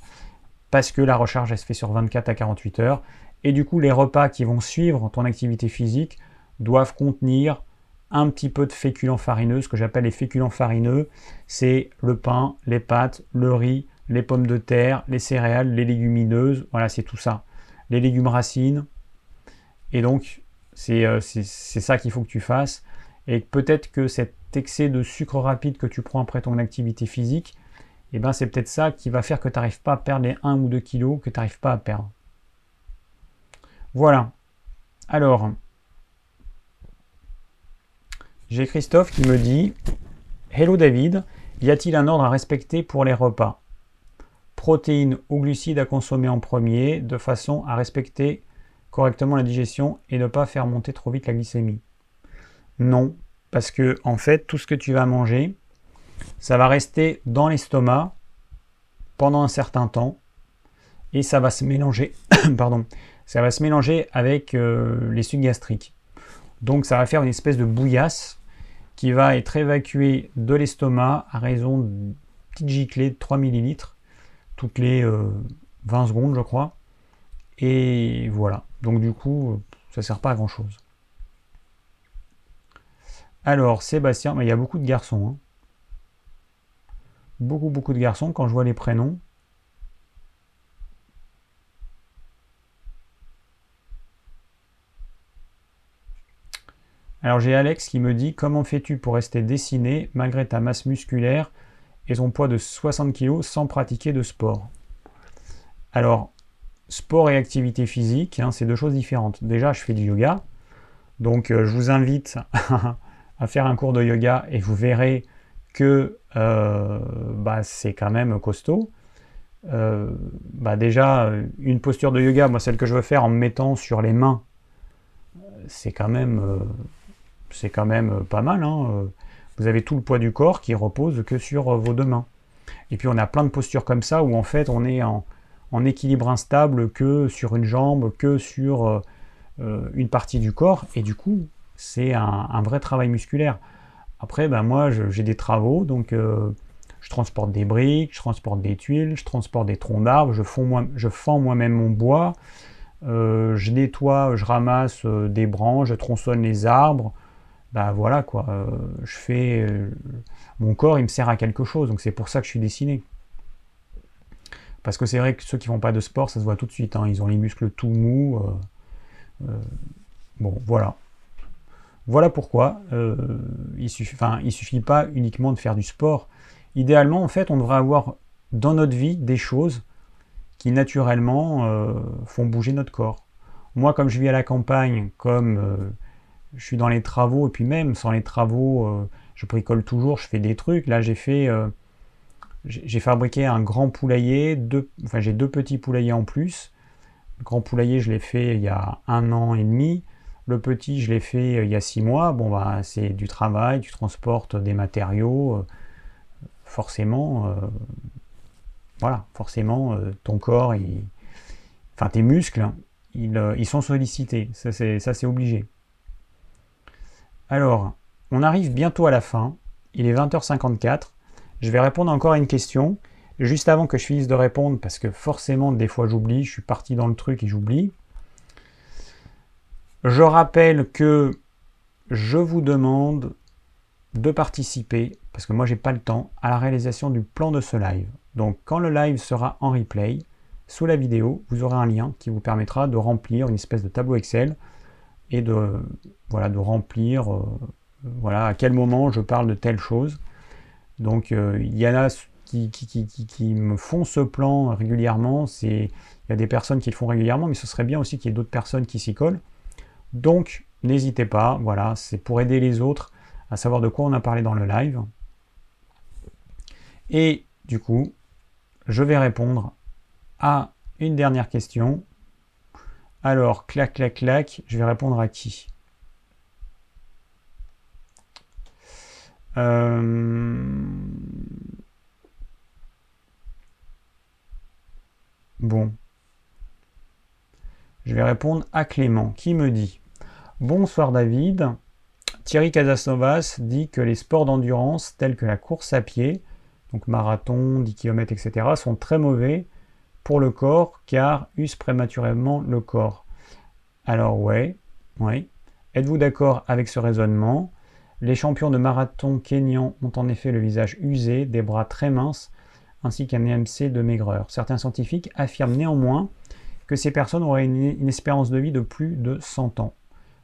Parce que la recharge, elle se fait sur 24 à 48 heures, et du coup, les repas qui vont suivre ton activité physique doivent contenir un petit peu de féculents farineux, ce que j'appelle les féculents farineux, c'est le pain, les pâtes, le riz, les pommes de terre, les céréales, les légumineuses, voilà, c'est tout ça. Les légumes racines. Et donc, c'est euh, ça qu'il faut que tu fasses. Et peut-être que cet excès de sucre rapide que tu prends après ton activité physique, eh ben c'est peut-être ça qui va faire que tu n'arrives pas à perdre les 1 ou 2 kilos que tu n'arrives pas à perdre. Voilà. Alors, j'ai Christophe qui me dit Hello David, y a-t-il un ordre à respecter pour les repas? Protéines ou glucides à consommer en premier, de façon à respecter correctement la digestion et ne pas faire monter trop vite la glycémie Non, parce que en fait, tout ce que tu vas manger, ça va rester dans l'estomac pendant un certain temps et ça va se mélanger, pardon, ça va se mélanger avec euh, les sucs gastriques. Donc ça va faire une espèce de bouillasse qui va être évacuée de l'estomac à raison de petites giclées de 3 ml toutes les 20 euh, secondes je crois. Et voilà. Donc du coup, euh, ça sert pas à grand chose. Alors Sébastien, il y a beaucoup de garçons. Hein. Beaucoup beaucoup de garçons quand je vois les prénoms. Alors j'ai Alex qui me dit comment fais-tu pour rester dessiné malgré ta masse musculaire? Et ton poids de 60 kg sans pratiquer de sport Alors sport et activité physique, hein, c'est deux choses différentes. Déjà je fais du yoga, donc euh, je vous invite à faire un cours de yoga et vous verrez que euh, bah, c'est quand même costaud. Euh, bah, déjà, une posture de yoga, moi celle que je veux faire en me mettant sur les mains, c'est quand même pas mal. Hein. Vous avez tout le poids du corps qui repose que sur euh, vos deux mains. Et puis on a plein de postures comme ça où en fait on est en, équilibre instable que sur une jambe, que sur une partie du corps. Et du coup, c'est un, vrai travail musculaire. Après, ben moi j'ai des travaux, donc je transporte des briques, je transporte des tuiles, je transporte des troncs d'arbres, je fends moi-même mon bois, je nettoie, je ramasse des branches, je tronçonne les arbres, bah voilà quoi, euh, je fais, euh, mon corps il me sert à quelque chose, donc c'est pour ça que je suis dessiné. Parce que c'est vrai que ceux qui font pas de sport, ça se voit tout de suite. Hein. ils ont les muscles tout mous. bon, voilà. Voilà pourquoi il suffit, il suffit pas uniquement de faire du sport. Idéalement, en fait, on devrait avoir dans notre vie des choses qui naturellement euh, font bouger notre corps. Moi, comme je vis à la campagne, comme euh, je suis dans les travaux, et puis même sans les travaux, euh, je bricole toujours, je fais des trucs. Là, j'ai fait, j'ai fabriqué un grand poulailler, deux, enfin j'ai deux petits poulaillers en plus. Le grand poulailler, je l'ai fait il y a un an et demi. Le petit, je l'ai fait il y a six mois. Bon, bah, c'est du travail, tu transportes des matériaux. forcément, voilà, forcément, euh, ton corps, enfin tes muscles, hein, euh, ils, sont sollicités. Ça, c'est obligé. Alors, on arrive bientôt à la fin. Il est 20h54. Je vais répondre encore à une question. Juste avant que je finisse de répondre, parce que forcément, des fois j'oublie, je suis parti dans le truc et j'oublie. Je rappelle que je vous demande de participer, parce que moi j'ai pas le temps, à la réalisation du plan de ce live. Donc quand le live sera en replay, sous la vidéo, vous aurez un lien qui vous permettra de remplir une espèce de tableau Excel et de, voilà, de remplir euh, voilà, à quel moment je parle de telle chose. Donc euh, il y en a qui, qui, me font ce plan régulièrement, il y a des personnes qui le font régulièrement, mais ce serait bien aussi qu'il y ait d'autres personnes qui s'y collent. Donc n'hésitez pas, voilà, c'est pour aider les autres à savoir de quoi on a parlé dans le live. Et du coup, je vais répondre à une dernière question. Alors, clac, clac, clac, je vais répondre à qui? Bon. Je vais répondre à Clément qui me dit Bonsoir David. Thierry Casasnovas dit que les sports d'endurance tels que la course à pied, donc marathon, 10 km, etc., sont très mauvais pour le corps car usent prématurément le corps. Alors ouais, oui. Êtes-vous d'accord avec ce raisonnement? Les champions de marathon kényans ont en effet le visage usé, des bras très minces, ainsi qu'un EMC de maigreur. Certains scientifiques affirment néanmoins que ces personnes auraient une, espérance de vie de plus de 100 ans.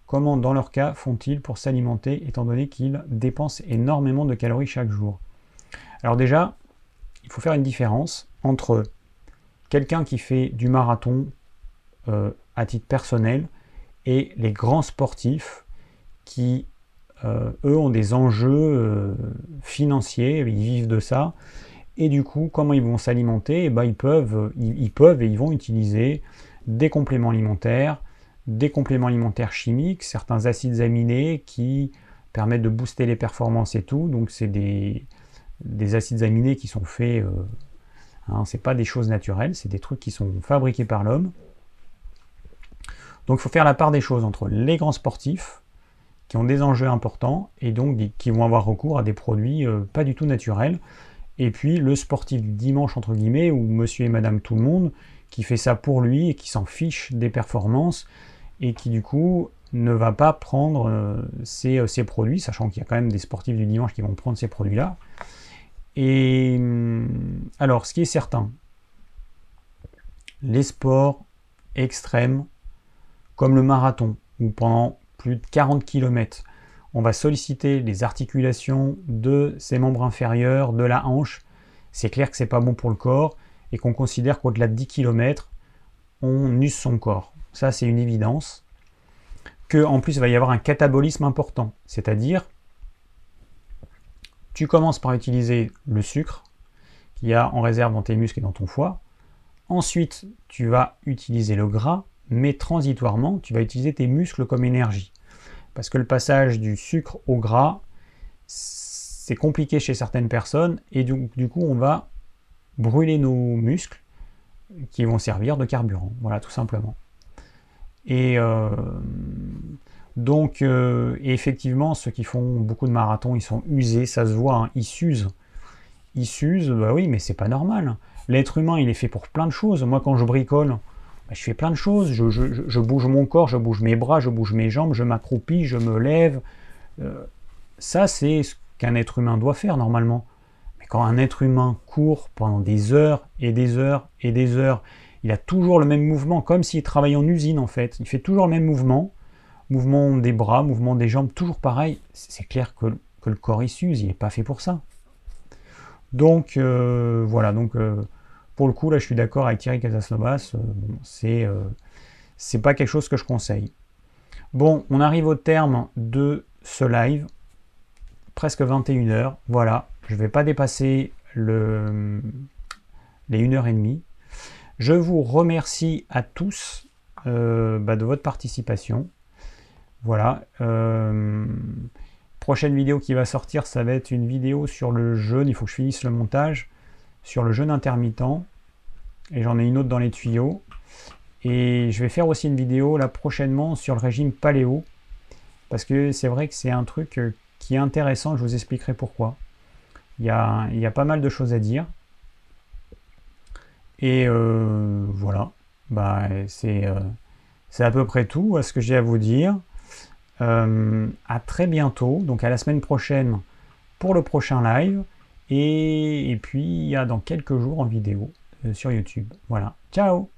Comment, dans leur cas, font-ils pour s'alimenter étant donné qu'ils dépensent énormément de calories chaque jour? Alors déjà, il faut faire une différence entre quelqu'un qui fait du marathon euh, à titre personnel et les grands sportifs qui, euh, eux, ont des enjeux euh, financiers, ils vivent de ça. Et du coup, comment ils vont s'alimenter? Eh ben, ils, peuvent, ils peuvent et ils vont utiliser des compléments alimentaires, des compléments alimentaires chimiques, certains acides aminés qui permettent de booster les performances et tout. Donc c'est des, acides aminés qui sont faits, euh, hein, pas des choses naturelles, c'est des trucs qui sont fabriqués par l'homme. Donc il faut faire la part des choses entre les grands sportifs qui ont des enjeux importants et donc qui vont avoir recours à des produits euh, pas du tout naturels. Et puis le sportif du dimanche entre guillemets ou monsieur et madame tout le monde qui fait ça pour lui et qui s'en fiche des performances et qui du coup ne va pas prendre euh, ces, produits, sachant qu'il y a quand même des sportifs du dimanche qui vont prendre ces produits-là. Et hum, alors, ce qui est certain, les sports extrêmes, comme le marathon, où pendant plus de 40 km, on va solliciter les articulations de ses membres inférieurs, de la hanche, c'est clair que c'est pas bon pour le corps et qu'on considère qu'au-delà de 10 km, on use son corps. Ça c'est une évidence, que en plus il va y avoir un catabolisme important, c'est-à-dire tu commences par utiliser le sucre qu'il y a en réserve dans tes muscles et dans ton foie, ensuite tu vas utiliser le gras, mais transitoirement tu vas utiliser tes muscles comme énergie, parce que le passage du sucre au gras c'est compliqué chez certaines personnes et du, du coup on va brûler nos muscles qui vont servir de carburant, voilà tout simplement. Et euh, donc, euh, effectivement, ceux qui font beaucoup de marathons, ils sont usés, ça se voit, hein, ils s'usent. Ils s'usent, bah oui, mais c'est pas normal. L'être humain, il est fait pour plein de choses. Moi, quand je bricole, je fais plein de choses. Je, bouge mon corps, je bouge mes bras, je bouge mes jambes, je m'accroupis, je me lève. Euh, ça, c'est ce qu'un être humain doit faire normalement. Mais quand un être humain court pendant des heures et des heures et des heures, il a toujours le même mouvement, comme s'il travaillait en usine en fait. Il fait toujours le même mouvement, mouvement des bras, mouvement des jambes, toujours pareil. C'est clair que, le corps il s'use, il n'est pas fait pour ça. Donc euh, voilà, donc euh, pour le coup là je suis d'accord avec Thierry Casasnovas, euh, c'est c'est pas quelque chose que je conseille. Bon, on arrive au terme de ce live, presque 21h, voilà, je ne vais pas dépasser le, les 1h30. Je vous remercie à tous bah, de votre participation. Voilà. Euh, prochaine vidéo qui va sortir, ça va être une vidéo sur le jeûne. Il faut que je finisse le montage sur le jeûne intermittent. Et j'en ai une autre dans les tuyaux. Et je vais faire aussi une vidéo là prochainement sur le régime paléo. Parce que c'est vrai que c'est un truc euh, qui est intéressant. Je vous expliquerai pourquoi. Il y a, il y pas mal de choses à dire. Et euh, voilà. Bah, c'est à peu près tout à ce que j'ai à vous dire. Euh, à très bientôt, donc à la semaine prochaine pour le prochain live. Et, puis, il y a dans quelques jours en vidéo euh, sur YouTube. Voilà. Ciao